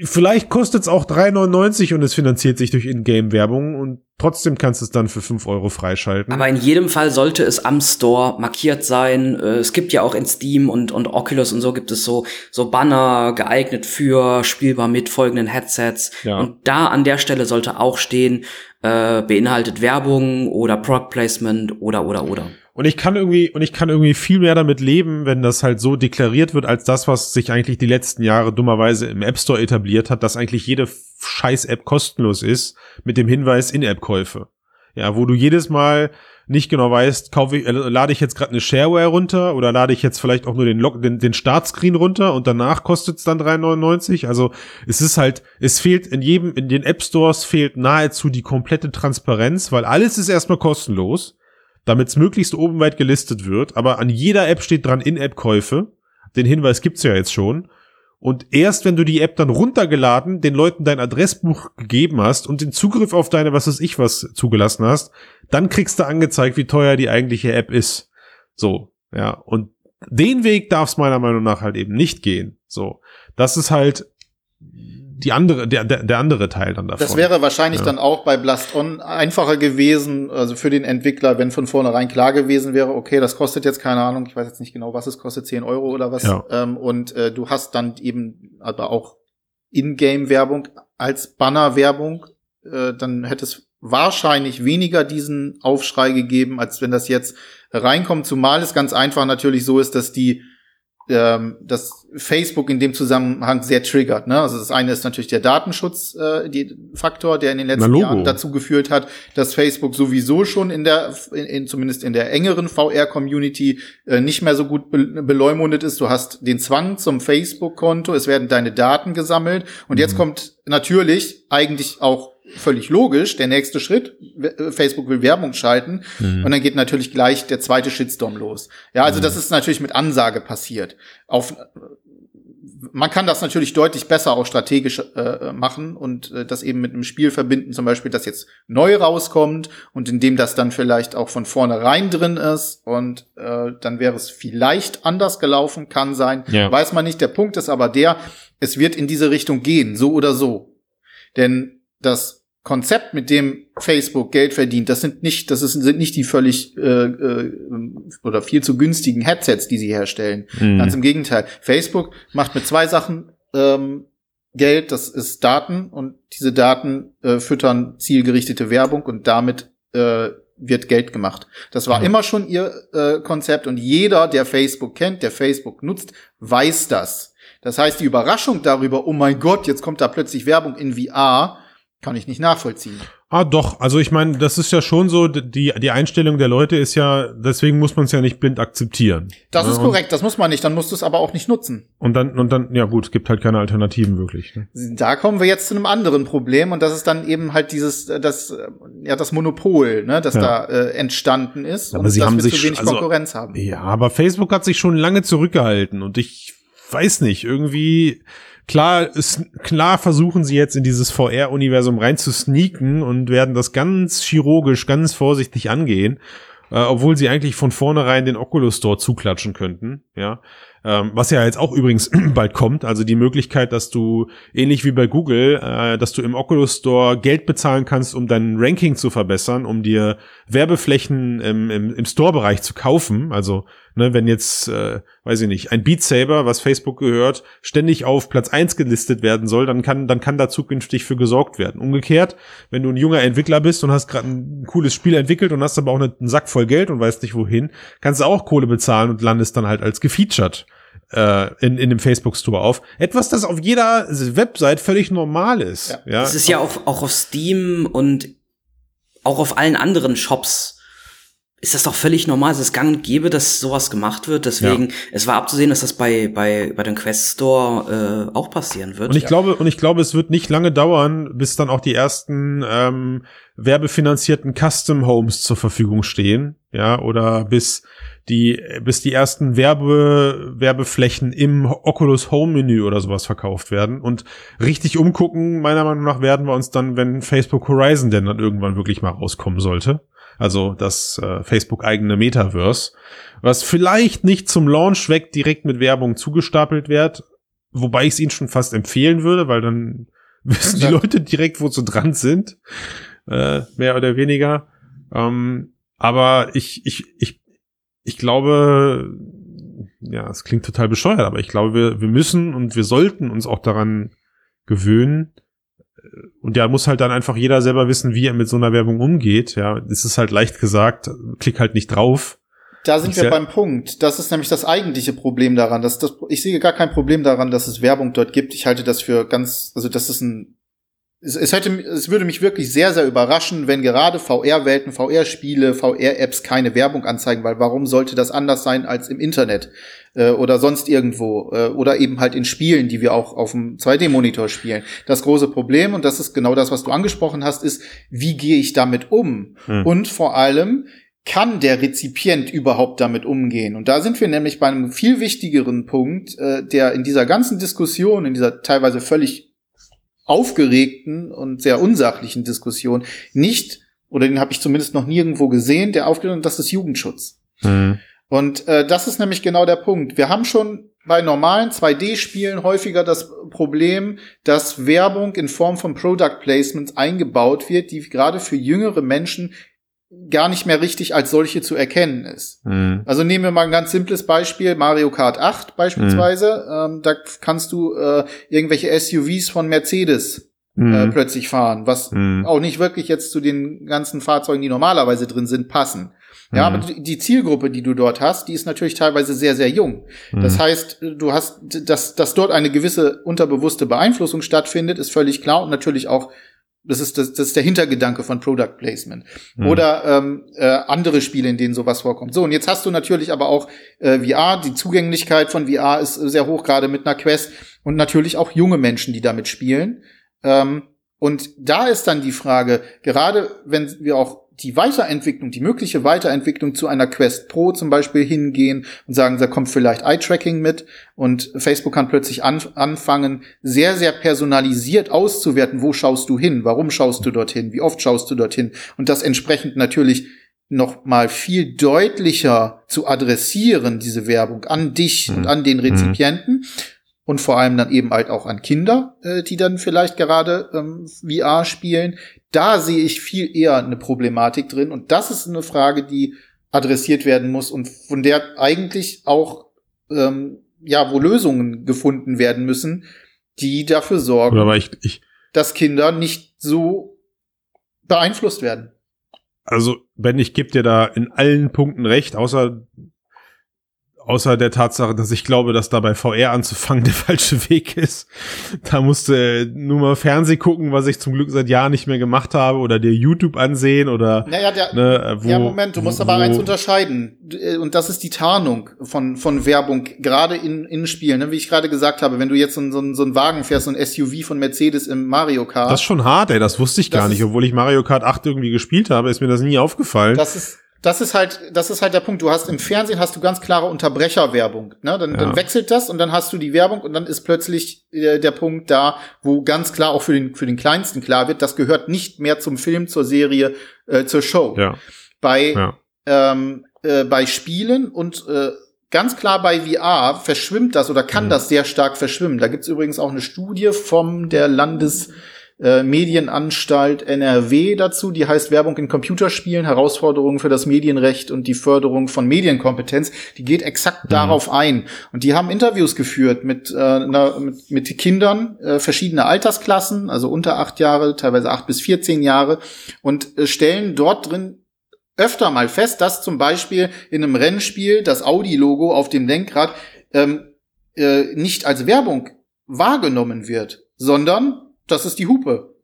vielleicht kostet es auch 3,99 und es finanziert sich durch Ingame-Werbung und trotzdem kannst du es dann für 5 Euro freischalten. Aber in jedem Fall sollte es am Store markiert sein. Äh, es gibt ja auch in Steam und, und Oculus und so gibt es so, so Banner geeignet für spielbar mit folgenden Headsets. Ja. Und da an der Stelle sollte auch stehen, äh, beinhaltet Werbung oder Product Placement oder, oder, oder. Und ich kann irgendwie, und ich kann irgendwie viel mehr damit leben, wenn das halt so deklariert wird, als das, was sich eigentlich die letzten Jahre dummerweise im App Store etabliert hat, dass eigentlich jede Scheiß-App kostenlos ist, mit dem Hinweis In-App-Käufe. Ja, wo du jedes Mal nicht genau weißt, kaufe ich, äh, lade ich jetzt gerade eine Shareware runter oder lade ich jetzt vielleicht auch nur den, Log den, den Startscreen runter und danach kostet es dann 3,99. Also es ist halt, es fehlt in jedem, in den App Stores fehlt nahezu die komplette Transparenz, weil alles ist erstmal kostenlos damit es möglichst oben weit gelistet wird, aber an jeder App steht dran In-App-Käufe. den Hinweis gibt's ja jetzt schon. Und erst wenn du die App dann runtergeladen, den Leuten dein Adressbuch gegeben hast und den Zugriff auf deine, was weiß ich was, zugelassen hast, dann kriegst du angezeigt, wie teuer die eigentliche App ist. So, ja. Und den Weg darf es meiner Meinung nach halt eben nicht gehen. So. Das ist halt die andere, der, der, der andere Teil dann davon. Das wäre wahrscheinlich ja. dann auch bei Blast On einfacher gewesen, also für den Entwickler, wenn von vornherein klar gewesen wäre, okay, das kostet jetzt keine Ahnung, ich weiß jetzt nicht genau, was es kostet, 10 Euro oder was. Ja. Ähm, und äh, du hast dann eben aber auch In-Game-Werbung als Banner-Werbung, äh, dann hätte es wahrscheinlich weniger diesen Aufschrei gegeben, als wenn das jetzt reinkommt, zumal es ganz einfach natürlich so ist, dass die ähm, dass Facebook in dem Zusammenhang sehr triggert. Ne? Also das eine ist natürlich der Datenschutz, äh, die Faktor, der in den letzten Jahren dazu geführt hat, dass Facebook sowieso schon in der, in, in zumindest in der engeren VR-Community äh, nicht mehr so gut be beleumundet ist. Du hast den Zwang zum Facebook-Konto, es werden deine Daten gesammelt und mhm. jetzt kommt natürlich eigentlich auch völlig logisch. Der nächste Schritt, äh, Facebook will Werbung schalten mhm. und dann geht natürlich gleich der zweite Shitstorm los. Ja, also mhm. das ist natürlich mit Ansage passiert. Auf man kann das natürlich deutlich besser auch strategisch äh, machen und äh, das eben mit einem Spiel verbinden, zum Beispiel, das jetzt neu rauskommt und in dem das dann vielleicht auch von vornherein drin ist und äh, dann wäre es vielleicht anders gelaufen, kann sein, ja. weiß man nicht. Der Punkt ist aber der, es wird in diese Richtung gehen, so oder so. Denn das Konzept, mit dem Facebook Geld verdient, das sind nicht, das ist, sind nicht die völlig äh, äh, oder viel zu günstigen Headsets, die sie herstellen. Mhm. Ganz im Gegenteil. Facebook macht mit zwei Sachen ähm, Geld, das ist Daten und diese Daten äh, füttern zielgerichtete Werbung und damit äh, wird Geld gemacht. Das war mhm. immer schon ihr äh, Konzept und jeder, der Facebook kennt, der Facebook nutzt, weiß das. Das heißt, die Überraschung darüber, oh mein Gott, jetzt kommt da plötzlich Werbung in VR, kann ich nicht nachvollziehen. Ah, doch. Also ich meine, das ist ja schon so, die, die Einstellung der Leute ist ja, deswegen muss man es ja nicht blind akzeptieren. Das ist korrekt, das muss man nicht, dann musst du es aber auch nicht nutzen. Und dann, und dann, ja gut, es gibt halt keine Alternativen wirklich. Ne? Da kommen wir jetzt zu einem anderen Problem und das ist dann eben halt dieses, das, ja, das Monopol, ne, das ja. da äh, entstanden ist aber und sie haben sich, zu wenig also, Konkurrenz haben. Ja, aber Facebook hat sich schon lange zurückgehalten und ich weiß nicht, irgendwie Klar, ist, klar versuchen sie jetzt in dieses VR-Universum rein zu sneaken und werden das ganz chirurgisch, ganz vorsichtig angehen, äh, obwohl sie eigentlich von vornherein den Oculus Store zuklatschen könnten, ja. Ähm, was ja jetzt auch übrigens bald kommt, also die Möglichkeit, dass du ähnlich wie bei Google, äh, dass du im Oculus Store Geld bezahlen kannst, um dein Ranking zu verbessern, um dir Werbeflächen im, im, im Store-Bereich zu kaufen. Also, ne, wenn jetzt, äh, weiß ich nicht, ein Beat Saber, was Facebook gehört, ständig auf Platz eins gelistet werden soll, dann kann, dann kann da zukünftig für gesorgt werden. Umgekehrt, wenn du ein junger Entwickler bist und hast gerade ein cooles Spiel entwickelt und hast aber auch einen Sack voll Geld und weißt nicht wohin, kannst du auch Kohle bezahlen und landest dann halt als gefeatured äh, in, in dem Facebook Store auf. Etwas, das auf jeder Website völlig normal ist. Ja. ja? Das ist ja auch, auch auf Steam und auch auf allen anderen Shops ist das doch völlig normal. Es ist gang und gäbe, dass sowas gemacht wird. Deswegen, ja. es war abzusehen, dass das bei, bei, bei dem Quest Store äh, auch passieren wird. Und ich ja. glaube, und ich glaube, es wird nicht lange dauern, bis dann auch die ersten ähm, werbefinanzierten Custom Homes zur Verfügung stehen. Ja, oder bis die, bis die ersten Werbe, Werbeflächen im Oculus Home Menü oder sowas verkauft werden. Und richtig umgucken, meiner Meinung nach, werden wir uns dann, wenn Facebook Horizon denn dann irgendwann wirklich mal rauskommen sollte. Also das äh, Facebook eigene Metaverse, was vielleicht nicht zum Launch weg direkt mit Werbung zugestapelt wird, wobei ich es ihnen schon fast empfehlen würde, weil dann wissen die Leute direkt, wo sie dran sind, äh, mehr oder weniger. Ähm, aber ich, ich, ich ich glaube, ja, es klingt total bescheuert, aber ich glaube, wir, wir müssen und wir sollten uns auch daran gewöhnen. Und ja, muss halt dann einfach jeder selber wissen, wie er mit so einer Werbung umgeht. Ja, es ist halt leicht gesagt, klick halt nicht drauf. Da sind wir beim Punkt. Das ist nämlich das eigentliche Problem daran. Dass das, ich sehe gar kein Problem daran, dass es Werbung dort gibt. Ich halte das für ganz, also das ist ein es, es, hätte, es würde mich wirklich sehr, sehr überraschen, wenn gerade VR-Welten, VR-Spiele, VR-Apps keine Werbung anzeigen, weil warum sollte das anders sein als im Internet äh, oder sonst irgendwo äh, oder eben halt in Spielen, die wir auch auf dem 2D-Monitor spielen. Das große Problem, und das ist genau das, was du angesprochen hast, ist, wie gehe ich damit um? Hm. Und vor allem, kann der Rezipient überhaupt damit umgehen? Und da sind wir nämlich bei einem viel wichtigeren Punkt, äh, der in dieser ganzen Diskussion, in dieser teilweise völlig aufgeregten und sehr unsachlichen Diskussion nicht, oder den habe ich zumindest noch nirgendwo gesehen, der aufgeregt das ist Jugendschutz. Mhm. Und äh, das ist nämlich genau der Punkt. Wir haben schon bei normalen 2D-Spielen häufiger das Problem, dass Werbung in Form von Product Placements eingebaut wird, die gerade für jüngere Menschen gar nicht mehr richtig als solche zu erkennen ist. Mhm. Also nehmen wir mal ein ganz simples Beispiel, Mario Kart 8 beispielsweise. Mhm. Ähm, da kannst du äh, irgendwelche SUVs von Mercedes äh, mhm. plötzlich fahren, was mhm. auch nicht wirklich jetzt zu den ganzen Fahrzeugen, die normalerweise drin sind, passen. Ja, mhm. aber die Zielgruppe, die du dort hast, die ist natürlich teilweise sehr, sehr jung. Mhm. Das heißt, du hast, dass, dass dort eine gewisse unterbewusste Beeinflussung stattfindet, ist völlig klar und natürlich auch das ist, das, das ist der Hintergedanke von Product Placement. Mhm. Oder ähm, äh, andere Spiele, in denen sowas vorkommt. So, und jetzt hast du natürlich aber auch äh, VR. Die Zugänglichkeit von VR ist sehr hoch, gerade mit einer Quest. Und natürlich auch junge Menschen, die damit spielen. Ähm, und da ist dann die Frage, gerade wenn wir auch die Weiterentwicklung, die mögliche Weiterentwicklung zu einer Quest Pro zum Beispiel hingehen und sagen, da kommt vielleicht Eye-Tracking mit und Facebook kann plötzlich an, anfangen, sehr, sehr personalisiert auszuwerten, wo schaust du hin, warum schaust du dorthin, wie oft schaust du dorthin und das entsprechend natürlich noch mal viel deutlicher zu adressieren, diese Werbung an dich mhm. und an den Rezipienten. Mhm und vor allem dann eben halt auch an Kinder, äh, die dann vielleicht gerade ähm, VR spielen. Da sehe ich viel eher eine Problematik drin und das ist eine Frage, die adressiert werden muss und von der eigentlich auch ähm, ja, wo Lösungen gefunden werden müssen, die dafür sorgen, ich, ich, dass Kinder nicht so beeinflusst werden. Also, Ben, ich gebe dir da in allen Punkten recht, außer Außer der Tatsache, dass ich glaube, dass da bei VR anzufangen der falsche Weg ist. Da musste nur mal Fernseh gucken, was ich zum Glück seit Jahren nicht mehr gemacht habe, oder dir YouTube ansehen oder. Naja, der, ne, wo, ja, Moment, du musst wo, aber eins unterscheiden. Und das ist die Tarnung von, von Werbung, gerade in, in Spielen. Ne? Wie ich gerade gesagt habe, wenn du jetzt so, so, so einen Wagen fährst, so ein SUV von Mercedes im Mario Kart. Das ist schon hart, ey, das wusste ich gar nicht. Obwohl ich Mario Kart 8 irgendwie gespielt habe, ist mir das nie aufgefallen. Das ist, das ist halt, das ist halt der Punkt. Du hast im Fernsehen hast du ganz klare Unterbrecherwerbung. Ne? Dann, ja. dann wechselt das und dann hast du die Werbung und dann ist plötzlich äh, der Punkt da, wo ganz klar auch für den für den Kleinsten klar wird, das gehört nicht mehr zum Film, zur Serie, äh, zur Show. Ja. Bei ja. Ähm, äh, bei Spielen und äh, ganz klar bei VR verschwimmt das oder kann mhm. das sehr stark verschwimmen. Da gibt's übrigens auch eine Studie vom der Landes äh, Medienanstalt NRW dazu, die heißt Werbung in Computerspielen, Herausforderungen für das Medienrecht und die Förderung von Medienkompetenz. Die geht exakt mhm. darauf ein. Und die haben Interviews geführt mit, äh, na, mit, mit Kindern äh, verschiedener Altersklassen, also unter acht Jahre, teilweise acht bis 14 Jahre, und äh, stellen dort drin öfter mal fest, dass zum Beispiel in einem Rennspiel das Audi-Logo auf dem Lenkrad ähm, äh, nicht als Werbung wahrgenommen wird, sondern das ist die Hupe.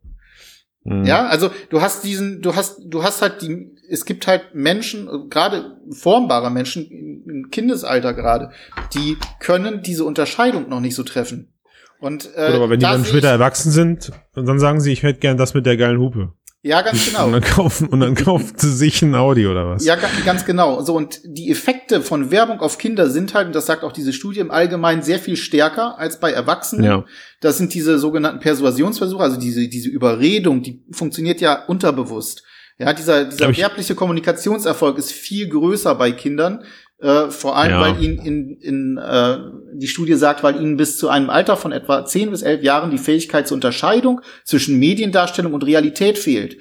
Mhm. Ja, also du hast diesen, du hast, du hast halt die, es gibt halt Menschen, gerade formbare Menschen im Kindesalter gerade, die können diese Unterscheidung noch nicht so treffen. Und äh, Gut, aber wenn die dann später erwachsen sind, dann sagen sie, ich hätte gern das mit der geilen Hupe. Ja, ganz genau. Und dann kaufen, und dann kauft sie sich ein Audi oder was? Ja, ganz genau. So, und die Effekte von Werbung auf Kinder sind halt, und das sagt auch diese Studie im Allgemeinen, sehr viel stärker als bei Erwachsenen. Ja. Das sind diese sogenannten Persuasionsversuche, also diese, diese Überredung, die funktioniert ja unterbewusst. Ja, dieser, dieser erbliche Kommunikationserfolg ist viel größer bei Kindern, äh, vor allem, ja. weil ihnen in, in äh, die Studie sagt, weil ihnen bis zu einem Alter von etwa 10 bis 11 Jahren die Fähigkeit zur Unterscheidung zwischen Mediendarstellung und Realität fehlt.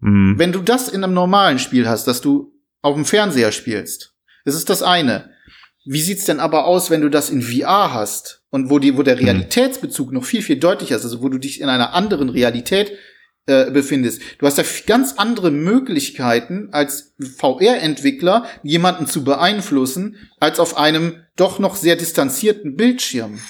Mhm. Wenn du das in einem normalen Spiel hast, dass du auf dem Fernseher spielst, das ist das eine. Wie sieht's denn aber aus, wenn du das in VR hast und wo die, wo der mhm. Realitätsbezug noch viel, viel deutlicher ist, also wo du dich in einer anderen Realität äh, befindest. Du hast da ganz andere Möglichkeiten als VR-Entwickler jemanden zu beeinflussen, als auf einem doch noch sehr distanzierten Bildschirm.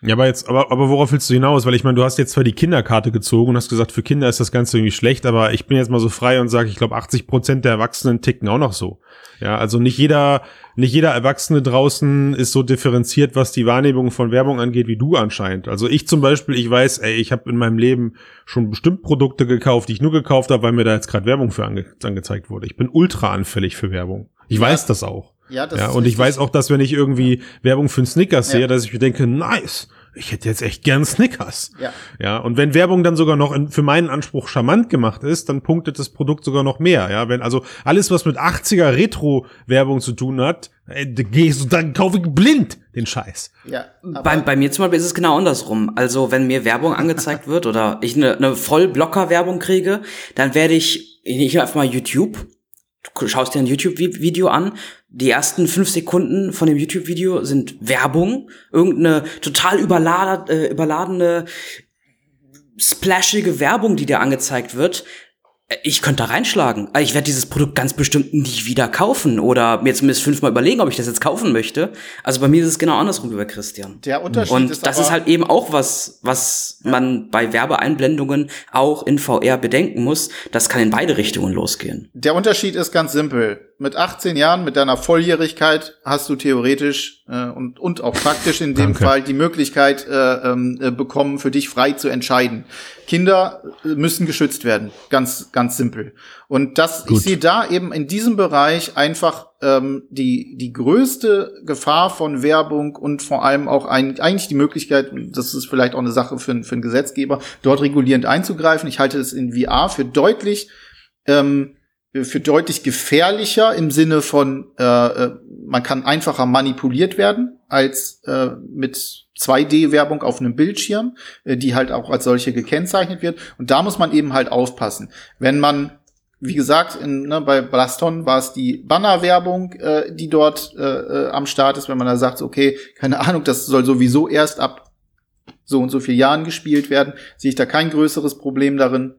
Ja, aber jetzt, aber, aber worauf willst du hinaus? Weil ich meine, du hast jetzt zwar die Kinderkarte gezogen und hast gesagt, für Kinder ist das Ganze irgendwie schlecht, aber ich bin jetzt mal so frei und sage, ich glaube, 80 Prozent der Erwachsenen ticken auch noch so. Ja, also nicht jeder, nicht jeder Erwachsene draußen ist so differenziert, was die Wahrnehmung von Werbung angeht, wie du anscheinend. Also ich zum Beispiel, ich weiß, ey, ich habe in meinem Leben schon bestimmt Produkte gekauft, die ich nur gekauft habe, weil mir da jetzt gerade Werbung für ange angezeigt wurde. Ich bin ultra anfällig für Werbung. Ich ja. weiß das auch. Ja, das ja, und ich weiß auch, dass wenn ich irgendwie Werbung für einen Snickers ja. sehe, dass ich mir denke, nice, ich hätte jetzt echt gern Snickers. Ja. Ja, und wenn Werbung dann sogar noch in, für meinen Anspruch charmant gemacht ist, dann punktet das Produkt sogar noch mehr. Ja, wenn also alles, was mit 80er Retro-Werbung zu tun hat, äh, dann kaufe ich blind den Scheiß. Ja. Bei, bei mir zum Beispiel ist es genau andersrum. Also, wenn mir Werbung angezeigt wird oder ich eine, eine Vollblocker-Werbung kriege, dann werde ich, ich einfach mal YouTube du schaust dir ein YouTube-Video an, die ersten fünf Sekunden von dem YouTube-Video sind Werbung, irgendeine total überladene, äh, überladene, splashige Werbung, die dir angezeigt wird, ich könnte da reinschlagen. Ich werde dieses Produkt ganz bestimmt nicht wieder kaufen oder mir zumindest fünfmal überlegen, ob ich das jetzt kaufen möchte. Also bei mir ist es genau andersrum wie bei Christian. Der Unterschied Und ist das ist halt eben auch was, was ja. man bei Werbeeinblendungen auch in VR bedenken muss. Das kann in beide Richtungen losgehen. Der Unterschied ist ganz simpel. Mit 18 Jahren, mit deiner Volljährigkeit, hast du theoretisch äh, und, und auch praktisch in dem Danke. Fall die Möglichkeit äh, ähm, äh, bekommen, für dich frei zu entscheiden. Kinder müssen geschützt werden, ganz ganz simpel. Und das Gut. ich sehe da eben in diesem Bereich einfach ähm, die die größte Gefahr von Werbung und vor allem auch ein, eigentlich die Möglichkeit, das ist vielleicht auch eine Sache für, für einen Gesetzgeber, dort regulierend einzugreifen. Ich halte es in VR für deutlich ähm, für deutlich gefährlicher im Sinne von äh, äh man kann einfacher manipuliert werden als äh, mit 2D-Werbung auf einem Bildschirm, äh, die halt auch als solche gekennzeichnet wird. Und da muss man eben halt aufpassen. Wenn man, wie gesagt, in, ne, bei Blaston war es die Banner-Werbung, äh, die dort äh, äh, am Start ist, wenn man da sagt, okay, keine Ahnung, das soll sowieso erst ab so und so vielen Jahren gespielt werden, sehe ich da kein größeres Problem darin.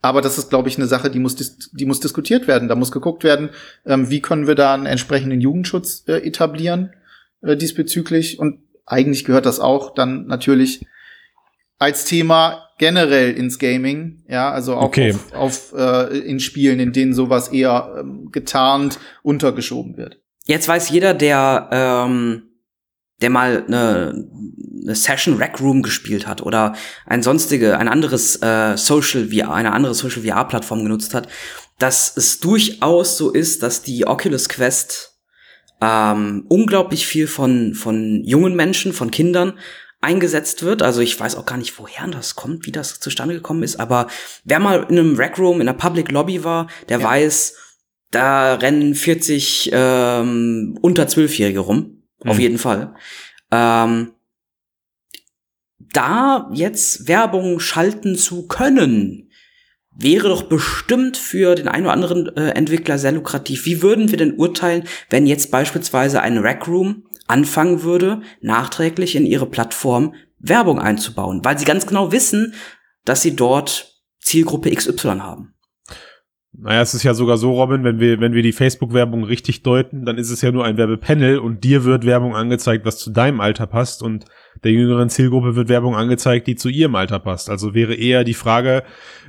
Aber das ist, glaube ich, eine Sache, die muss, die muss diskutiert werden. Da muss geguckt werden, ähm, wie können wir da einen entsprechenden Jugendschutz äh, etablieren äh, diesbezüglich. Und eigentlich gehört das auch dann natürlich als Thema generell ins Gaming, ja, also auch okay. auf, auf äh, in Spielen, in denen sowas eher ähm, getarnt untergeschoben wird. Jetzt weiß jeder, der ähm, der mal eine, eine Session Rec Room gespielt hat oder ein sonstige, ein anderes äh, Social VR, eine andere Social VR Plattform genutzt hat, dass es durchaus so ist, dass die Oculus Quest ähm, unglaublich viel von, von jungen Menschen, von Kindern eingesetzt wird. Also ich weiß auch gar nicht, woher das kommt, wie das zustande gekommen ist, aber wer mal in einem Rec Room, in einer Public Lobby war, der ja. weiß, da rennen 40 ähm, unter 12-Jährige rum. Mhm. Auf jeden Fall. Ähm, da jetzt Werbung schalten zu können, wäre doch bestimmt für den einen oder anderen äh, Entwickler sehr lukrativ. Wie würden wir denn urteilen, wenn jetzt beispielsweise ein Rack Room anfangen würde, nachträglich in ihre Plattform Werbung einzubauen, weil sie ganz genau wissen, dass sie dort Zielgruppe XY haben. Naja, es ist ja sogar so, Robin, wenn wir, wenn wir die Facebook-Werbung richtig deuten, dann ist es ja nur ein Werbepanel und dir wird Werbung angezeigt, was zu deinem Alter passt und der jüngeren Zielgruppe wird Werbung angezeigt, die zu ihrem Alter passt. Also wäre eher die Frage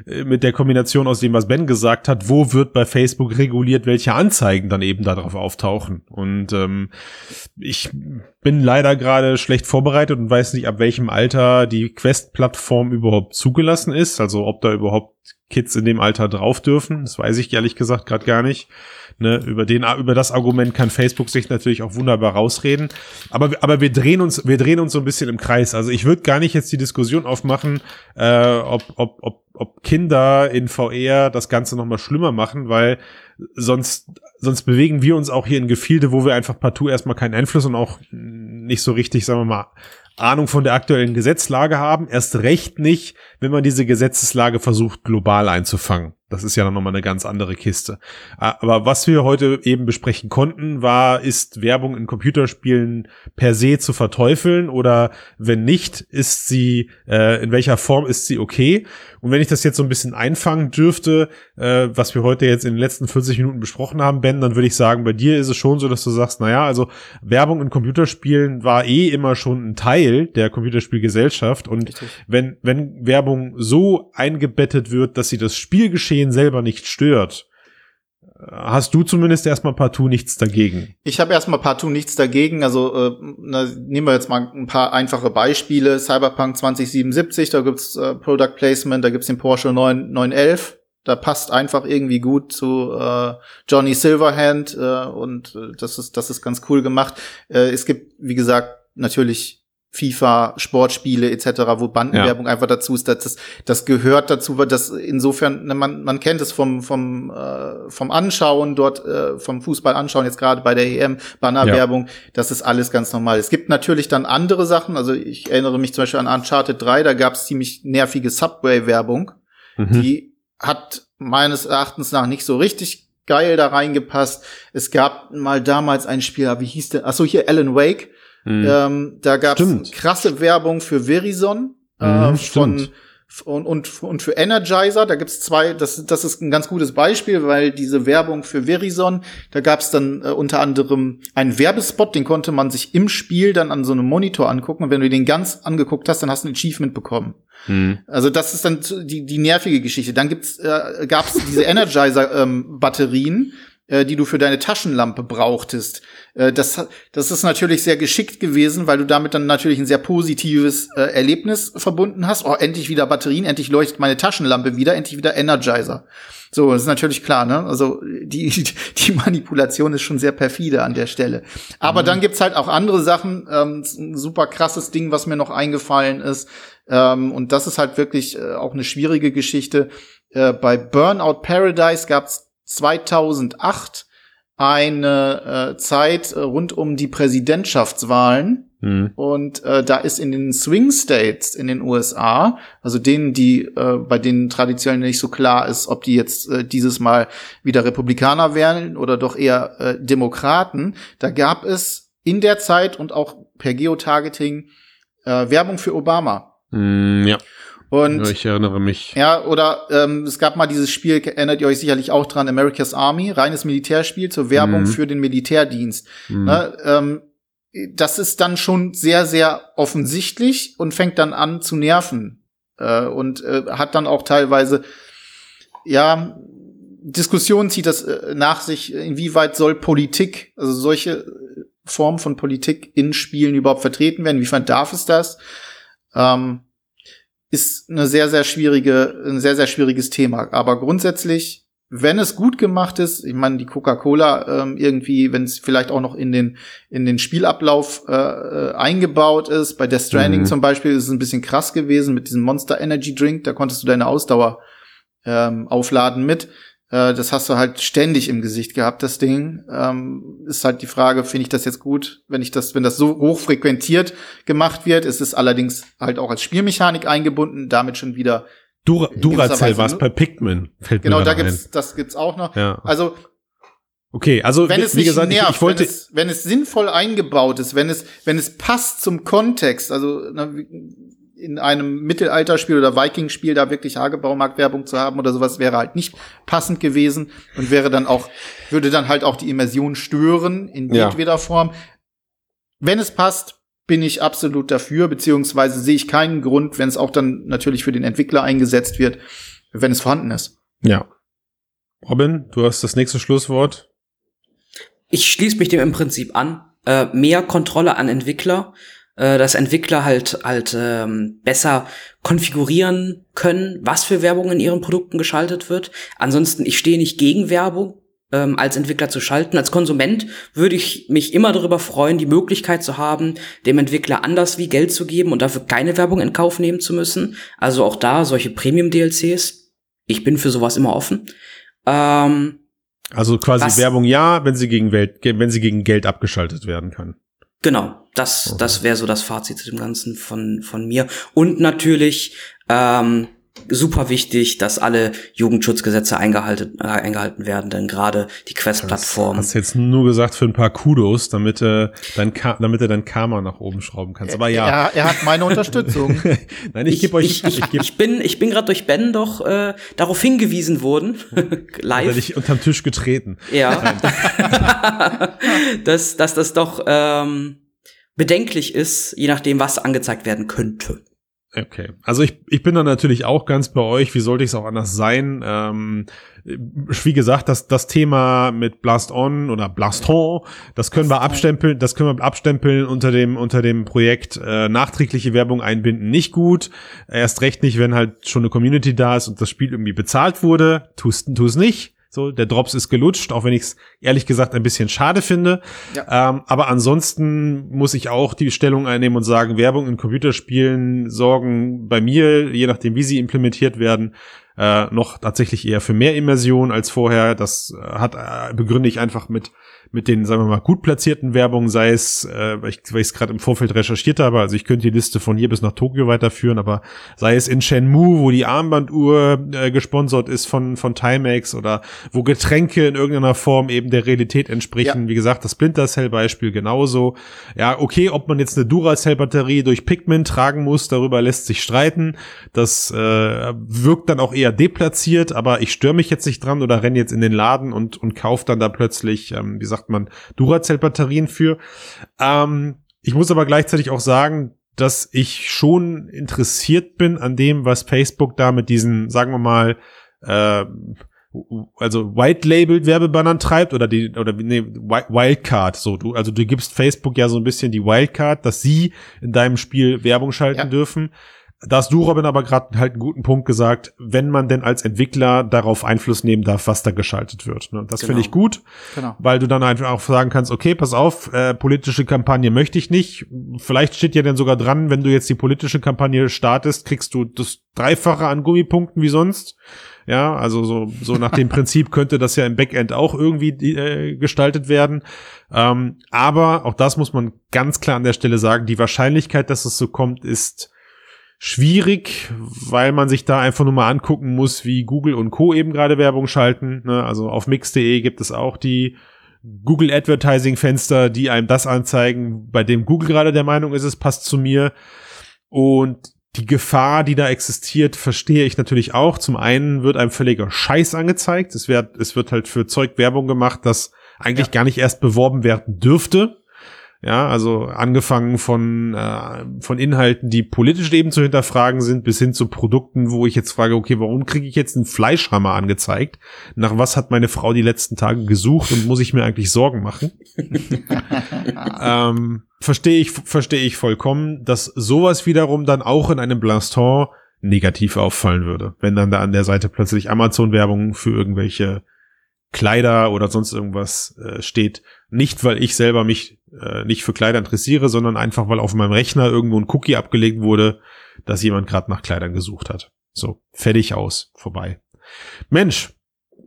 äh, mit der Kombination aus dem, was Ben gesagt hat, wo wird bei Facebook reguliert, welche Anzeigen dann eben darauf auftauchen. Und ähm, ich bin leider gerade schlecht vorbereitet und weiß nicht, ab welchem Alter die Quest-Plattform überhaupt zugelassen ist. Also ob da überhaupt Kids in dem Alter drauf dürfen. Das weiß ich ehrlich gesagt gerade gar nicht. Ne, über den, über das Argument kann Facebook sich natürlich auch wunderbar rausreden. Aber, aber wir drehen uns, wir drehen uns so ein bisschen im Kreis. Also ich würde gar nicht jetzt die Diskussion aufmachen, äh, ob, ob, ob, ob Kinder in VR das Ganze noch mal schlimmer machen, weil sonst, sonst bewegen wir uns auch hier in Gefilde, wo wir einfach partout erstmal keinen Einfluss und auch nicht so richtig, sagen wir mal, Ahnung von der aktuellen Gesetzlage haben. Erst recht nicht, wenn man diese Gesetzeslage versucht, global einzufangen. Das ist ja dann nochmal eine ganz andere Kiste. Aber was wir heute eben besprechen konnten, war, ist Werbung in Computerspielen per se zu verteufeln oder wenn nicht, ist sie, äh, in welcher Form ist sie okay? Und wenn ich das jetzt so ein bisschen einfangen dürfte, äh, was wir heute jetzt in den letzten 40 Minuten besprochen haben, Ben, dann würde ich sagen, bei dir ist es schon so, dass du sagst, naja, also Werbung in Computerspielen war eh immer schon ein Teil der Computerspielgesellschaft und Richtig. wenn, wenn Werbung so eingebettet wird, dass sie das Spielgeschehen Geschehen selber nicht stört, hast du zumindest erstmal partout nichts dagegen. Ich habe erstmal partout nichts dagegen. Also äh, na, nehmen wir jetzt mal ein paar einfache Beispiele. Cyberpunk 2077, da gibt's äh, Product Placement, da gibt's den Porsche 9, 911. Da passt einfach irgendwie gut zu äh, Johnny Silverhand äh, und äh, das ist das ist ganz cool gemacht. Äh, es gibt wie gesagt natürlich FIFA, Sportspiele etc., wo Bandenwerbung ja. einfach dazu ist, dass das, das gehört dazu, weil das insofern, ne, man, man kennt es vom, vom, äh, vom Anschauen dort, äh, vom Fußball anschauen, jetzt gerade bei der EM, Bannerwerbung, ja. das ist alles ganz normal. Es gibt natürlich dann andere Sachen, also ich erinnere mich zum Beispiel an Uncharted 3, da gab es ziemlich nervige Subway-Werbung, mhm. die hat meines Erachtens nach nicht so richtig geil da reingepasst. Es gab mal damals ein Spiel, wie hieß der? Ach so, hier Alan Wake Mhm. Ähm, da gab es krasse Werbung für Verizon äh, mhm, von und, und, und für Energizer, da gibt's zwei, das, das ist ein ganz gutes Beispiel, weil diese Werbung für Verizon, da gab's dann äh, unter anderem einen Werbespot, den konnte man sich im Spiel dann an so einem Monitor angucken. Und wenn du den ganz angeguckt hast, dann hast du ein Achievement bekommen. Mhm. Also das ist dann die, die nervige Geschichte. Dann gibt's, äh, gab's diese Energizer-Batterien, ähm, äh, die du für deine Taschenlampe brauchtest. Äh, das, das ist natürlich sehr geschickt gewesen, weil du damit dann natürlich ein sehr positives äh, Erlebnis verbunden hast. Oh, endlich wieder Batterien, endlich leuchtet meine Taschenlampe wieder, endlich wieder Energizer. So, das ist natürlich klar, ne? Also die, die Manipulation ist schon sehr perfide an der Stelle. Aber mhm. dann gibt's halt auch andere Sachen. Ähm, ein super krasses Ding, was mir noch eingefallen ist. Ähm, und das ist halt wirklich äh, auch eine schwierige Geschichte. Äh, bei Burnout Paradise gab's 2008 eine äh, Zeit rund um die Präsidentschaftswahlen. Mhm. Und äh, da ist in den Swing States in den USA, also denen, die äh, bei denen traditionell nicht so klar ist, ob die jetzt äh, dieses Mal wieder Republikaner wären oder doch eher äh, Demokraten, da gab es in der Zeit und auch per Geotargeting äh, Werbung für Obama. Mm, ja. Und ja, ich erinnere mich. Ja, oder ähm, es gab mal dieses Spiel, erinnert ihr euch sicherlich auch dran, America's Army, reines Militärspiel zur Werbung mhm. für den Militärdienst. Mhm. Ne, ähm, das ist dann schon sehr, sehr offensichtlich und fängt dann an zu nerven. Äh, und äh, hat dann auch teilweise, ja, Diskussionen zieht das äh, nach sich, inwieweit soll Politik, also solche Formen von Politik in Spielen überhaupt vertreten werden, inwiefern darf es das? Ähm, ist eine sehr, sehr schwierige, ein sehr, sehr schwieriges Thema. Aber grundsätzlich, wenn es gut gemacht ist, ich meine, die Coca-Cola ähm, irgendwie, wenn es vielleicht auch noch in den, in den Spielablauf äh, äh, eingebaut ist, bei Death Stranding mhm. zum Beispiel ist es ein bisschen krass gewesen mit diesem Monster Energy Drink, da konntest du deine Ausdauer ähm, aufladen mit. Äh, das hast du halt ständig im Gesicht gehabt, das Ding. Ähm, ist halt die Frage, finde ich das jetzt gut, wenn ich das, wenn das so hoch frequentiert gemacht wird, ist es allerdings halt auch als Spielmechanik eingebunden, damit schon wieder Dura Duracell war es bei Pikmin, fällt genau, mir Genau, da gibt's, ein. das gibt's auch noch. Ja. Also Okay, also wenn es wie gesagt, nervt, ich, ich wollte, wenn es, wenn es sinnvoll eingebaut ist, wenn es, wenn es passt zum Kontext, also na, in einem Mittelalterspiel oder Viking-Spiel da wirklich Hagebaumarkt-Werbung zu haben oder sowas wäre halt nicht passend gewesen und wäre dann auch, würde dann halt auch die Immersion stören in jedweder ja. Form. Wenn es passt, bin ich absolut dafür, beziehungsweise sehe ich keinen Grund, wenn es auch dann natürlich für den Entwickler eingesetzt wird, wenn es vorhanden ist. Ja. Robin, du hast das nächste Schlusswort. Ich schließe mich dem im Prinzip an. Äh, mehr Kontrolle an Entwickler äh, dass Entwickler halt halt ähm, besser konfigurieren können, was für Werbung in ihren Produkten geschaltet wird. Ansonsten, ich stehe nicht gegen Werbung ähm, als Entwickler zu schalten. Als Konsument würde ich mich immer darüber freuen, die Möglichkeit zu haben, dem Entwickler anders wie Geld zu geben und dafür keine Werbung in Kauf nehmen zu müssen. Also auch da solche Premium-DLCs. Ich bin für sowas immer offen. Ähm, also quasi Werbung ja, wenn sie gegen Welt, wenn sie gegen Geld abgeschaltet werden kann. Genau, das, okay. das wäre so das Fazit zu dem Ganzen von, von mir. Und natürlich, ähm, super wichtig, dass alle Jugendschutzgesetze eingehalten, äh, eingehalten werden, denn gerade die Quest-Plattform. Hast jetzt nur gesagt für ein paar Kudos, damit, äh, dein damit er dein Karma nach oben schrauben kannst. Aber ja. Er, er hat meine Unterstützung. Nein, ich, ich gebe euch. Ich, ich, ich, ich, bin, ich bin gerade durch Ben doch äh, darauf hingewiesen worden, live. Hat er dich unterm Tisch getreten. Ja. dass, dass das doch ähm, bedenklich ist, je nachdem, was angezeigt werden könnte. Okay, also ich, ich bin da natürlich auch ganz bei euch. Wie sollte ich es auch anders sein? Ähm, wie gesagt, das, das Thema mit Blast On oder Blast On, das können wir abstempeln, das können wir abstempeln unter dem, unter dem Projekt äh, nachträgliche Werbung einbinden, nicht gut. Erst recht nicht, wenn halt schon eine Community da ist und das Spiel irgendwie bezahlt wurde. Tust, tust nicht. So, der Drops ist gelutscht, auch wenn ich es ehrlich gesagt ein bisschen schade finde. Ja. Ähm, aber ansonsten muss ich auch die Stellung einnehmen und sagen, Werbung in Computerspielen sorgen bei mir, je nachdem wie sie implementiert werden, äh, noch tatsächlich eher für mehr Immersion als vorher. Das äh, hat äh, begründe ich einfach mit mit den, sagen wir mal, gut platzierten Werbungen, sei es, äh, weil ich es gerade im Vorfeld recherchiert habe, also ich könnte die Liste von hier bis nach Tokio weiterführen, aber sei es in Shenmue, wo die Armbanduhr äh, gesponsert ist von, von Timex oder wo Getränke in irgendeiner Form eben der Realität entsprechen. Ja. Wie gesagt, das Splinter Cell Beispiel genauso. Ja, okay, ob man jetzt eine Duracell Batterie durch Pikmin tragen muss, darüber lässt sich streiten. Das äh, wirkt dann auch eher deplatziert, aber ich störe mich jetzt nicht dran oder renne jetzt in den Laden und, und kaufe dann da plötzlich, ähm, wie gesagt, sagt man, Duracell-Batterien für. Ähm, ich muss aber gleichzeitig auch sagen, dass ich schon interessiert bin an dem, was Facebook da mit diesen, sagen wir mal, äh, also White Labeled Werbebannern treibt oder die oder nee, Wildcard so du also du gibst Facebook ja so ein bisschen die Wildcard, dass sie in deinem Spiel Werbung schalten ja. dürfen. Da hast du, Robin, aber gerade halt einen guten Punkt gesagt, wenn man denn als Entwickler darauf Einfluss nehmen darf, was da geschaltet wird. Ne? Das genau. finde ich gut, genau. weil du dann einfach auch sagen kannst, okay, pass auf, äh, politische Kampagne möchte ich nicht. Vielleicht steht ja dann sogar dran, wenn du jetzt die politische Kampagne startest, kriegst du das Dreifache an Gummipunkten wie sonst. Ja, also so, so nach dem Prinzip könnte das ja im Backend auch irgendwie äh, gestaltet werden. Ähm, aber auch das muss man ganz klar an der Stelle sagen, die Wahrscheinlichkeit, dass es so kommt, ist schwierig, weil man sich da einfach nur mal angucken muss, wie Google und Co. eben gerade Werbung schalten. Ne? Also auf mix.de gibt es auch die Google Advertising Fenster, die einem das anzeigen, bei dem Google gerade der Meinung ist, es passt zu mir. Und die Gefahr, die da existiert, verstehe ich natürlich auch. Zum einen wird einem völliger Scheiß angezeigt. Es wird, es wird halt für Zeug Werbung gemacht, das eigentlich ja. gar nicht erst beworben werden dürfte. Ja, also angefangen von, äh, von Inhalten, die politisch eben zu hinterfragen sind, bis hin zu Produkten, wo ich jetzt frage, okay, warum kriege ich jetzt einen Fleischhammer angezeigt? Nach was hat meine Frau die letzten Tage gesucht und muss ich mir eigentlich Sorgen machen? ähm, verstehe ich, verstehe ich vollkommen, dass sowas wiederum dann auch in einem Blaston negativ auffallen würde, wenn dann da an der Seite plötzlich Amazon-Werbung für irgendwelche Kleider oder sonst irgendwas äh, steht. Nicht, weil ich selber mich äh, nicht für Kleider interessiere, sondern einfach, weil auf meinem Rechner irgendwo ein Cookie abgelegt wurde, dass jemand gerade nach Kleidern gesucht hat. So, fertig aus, vorbei. Mensch,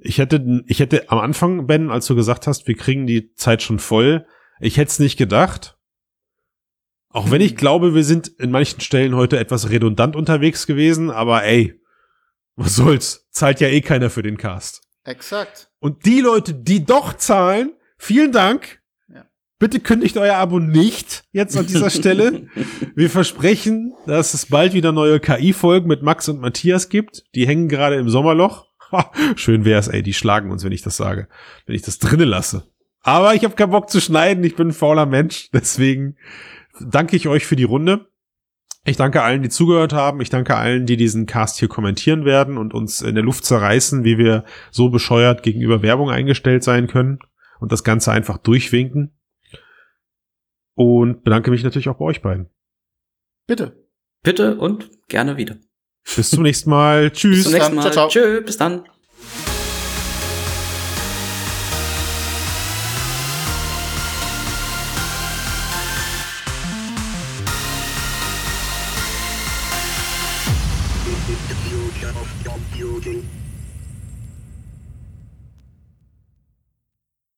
ich hätte, ich hätte am Anfang, Ben, als du gesagt hast, wir kriegen die Zeit schon voll, ich hätte es nicht gedacht. Auch wenn ich glaube, wir sind in manchen Stellen heute etwas redundant unterwegs gewesen, aber ey, was soll's? Zahlt ja eh keiner für den Cast. Exakt. Und die Leute, die doch zahlen, vielen Dank. Ja. Bitte kündigt euer Abo nicht jetzt an dieser Stelle. Wir versprechen, dass es bald wieder neue KI-Folgen mit Max und Matthias gibt. Die hängen gerade im Sommerloch. Schön wär's, ey, die schlagen uns, wenn ich das sage. Wenn ich das drinnen lasse. Aber ich habe keinen Bock zu schneiden, ich bin ein fauler Mensch. Deswegen danke ich euch für die Runde. Ich danke allen, die zugehört haben. Ich danke allen, die diesen Cast hier kommentieren werden und uns in der Luft zerreißen, wie wir so bescheuert gegenüber Werbung eingestellt sein können und das Ganze einfach durchwinken. Und bedanke mich natürlich auch bei euch beiden. Bitte. Bitte und gerne wieder. Bis zum nächsten Mal. Tschüss. Bis zum nächsten Mal. Ciao, ciao. Tschö, bis dann.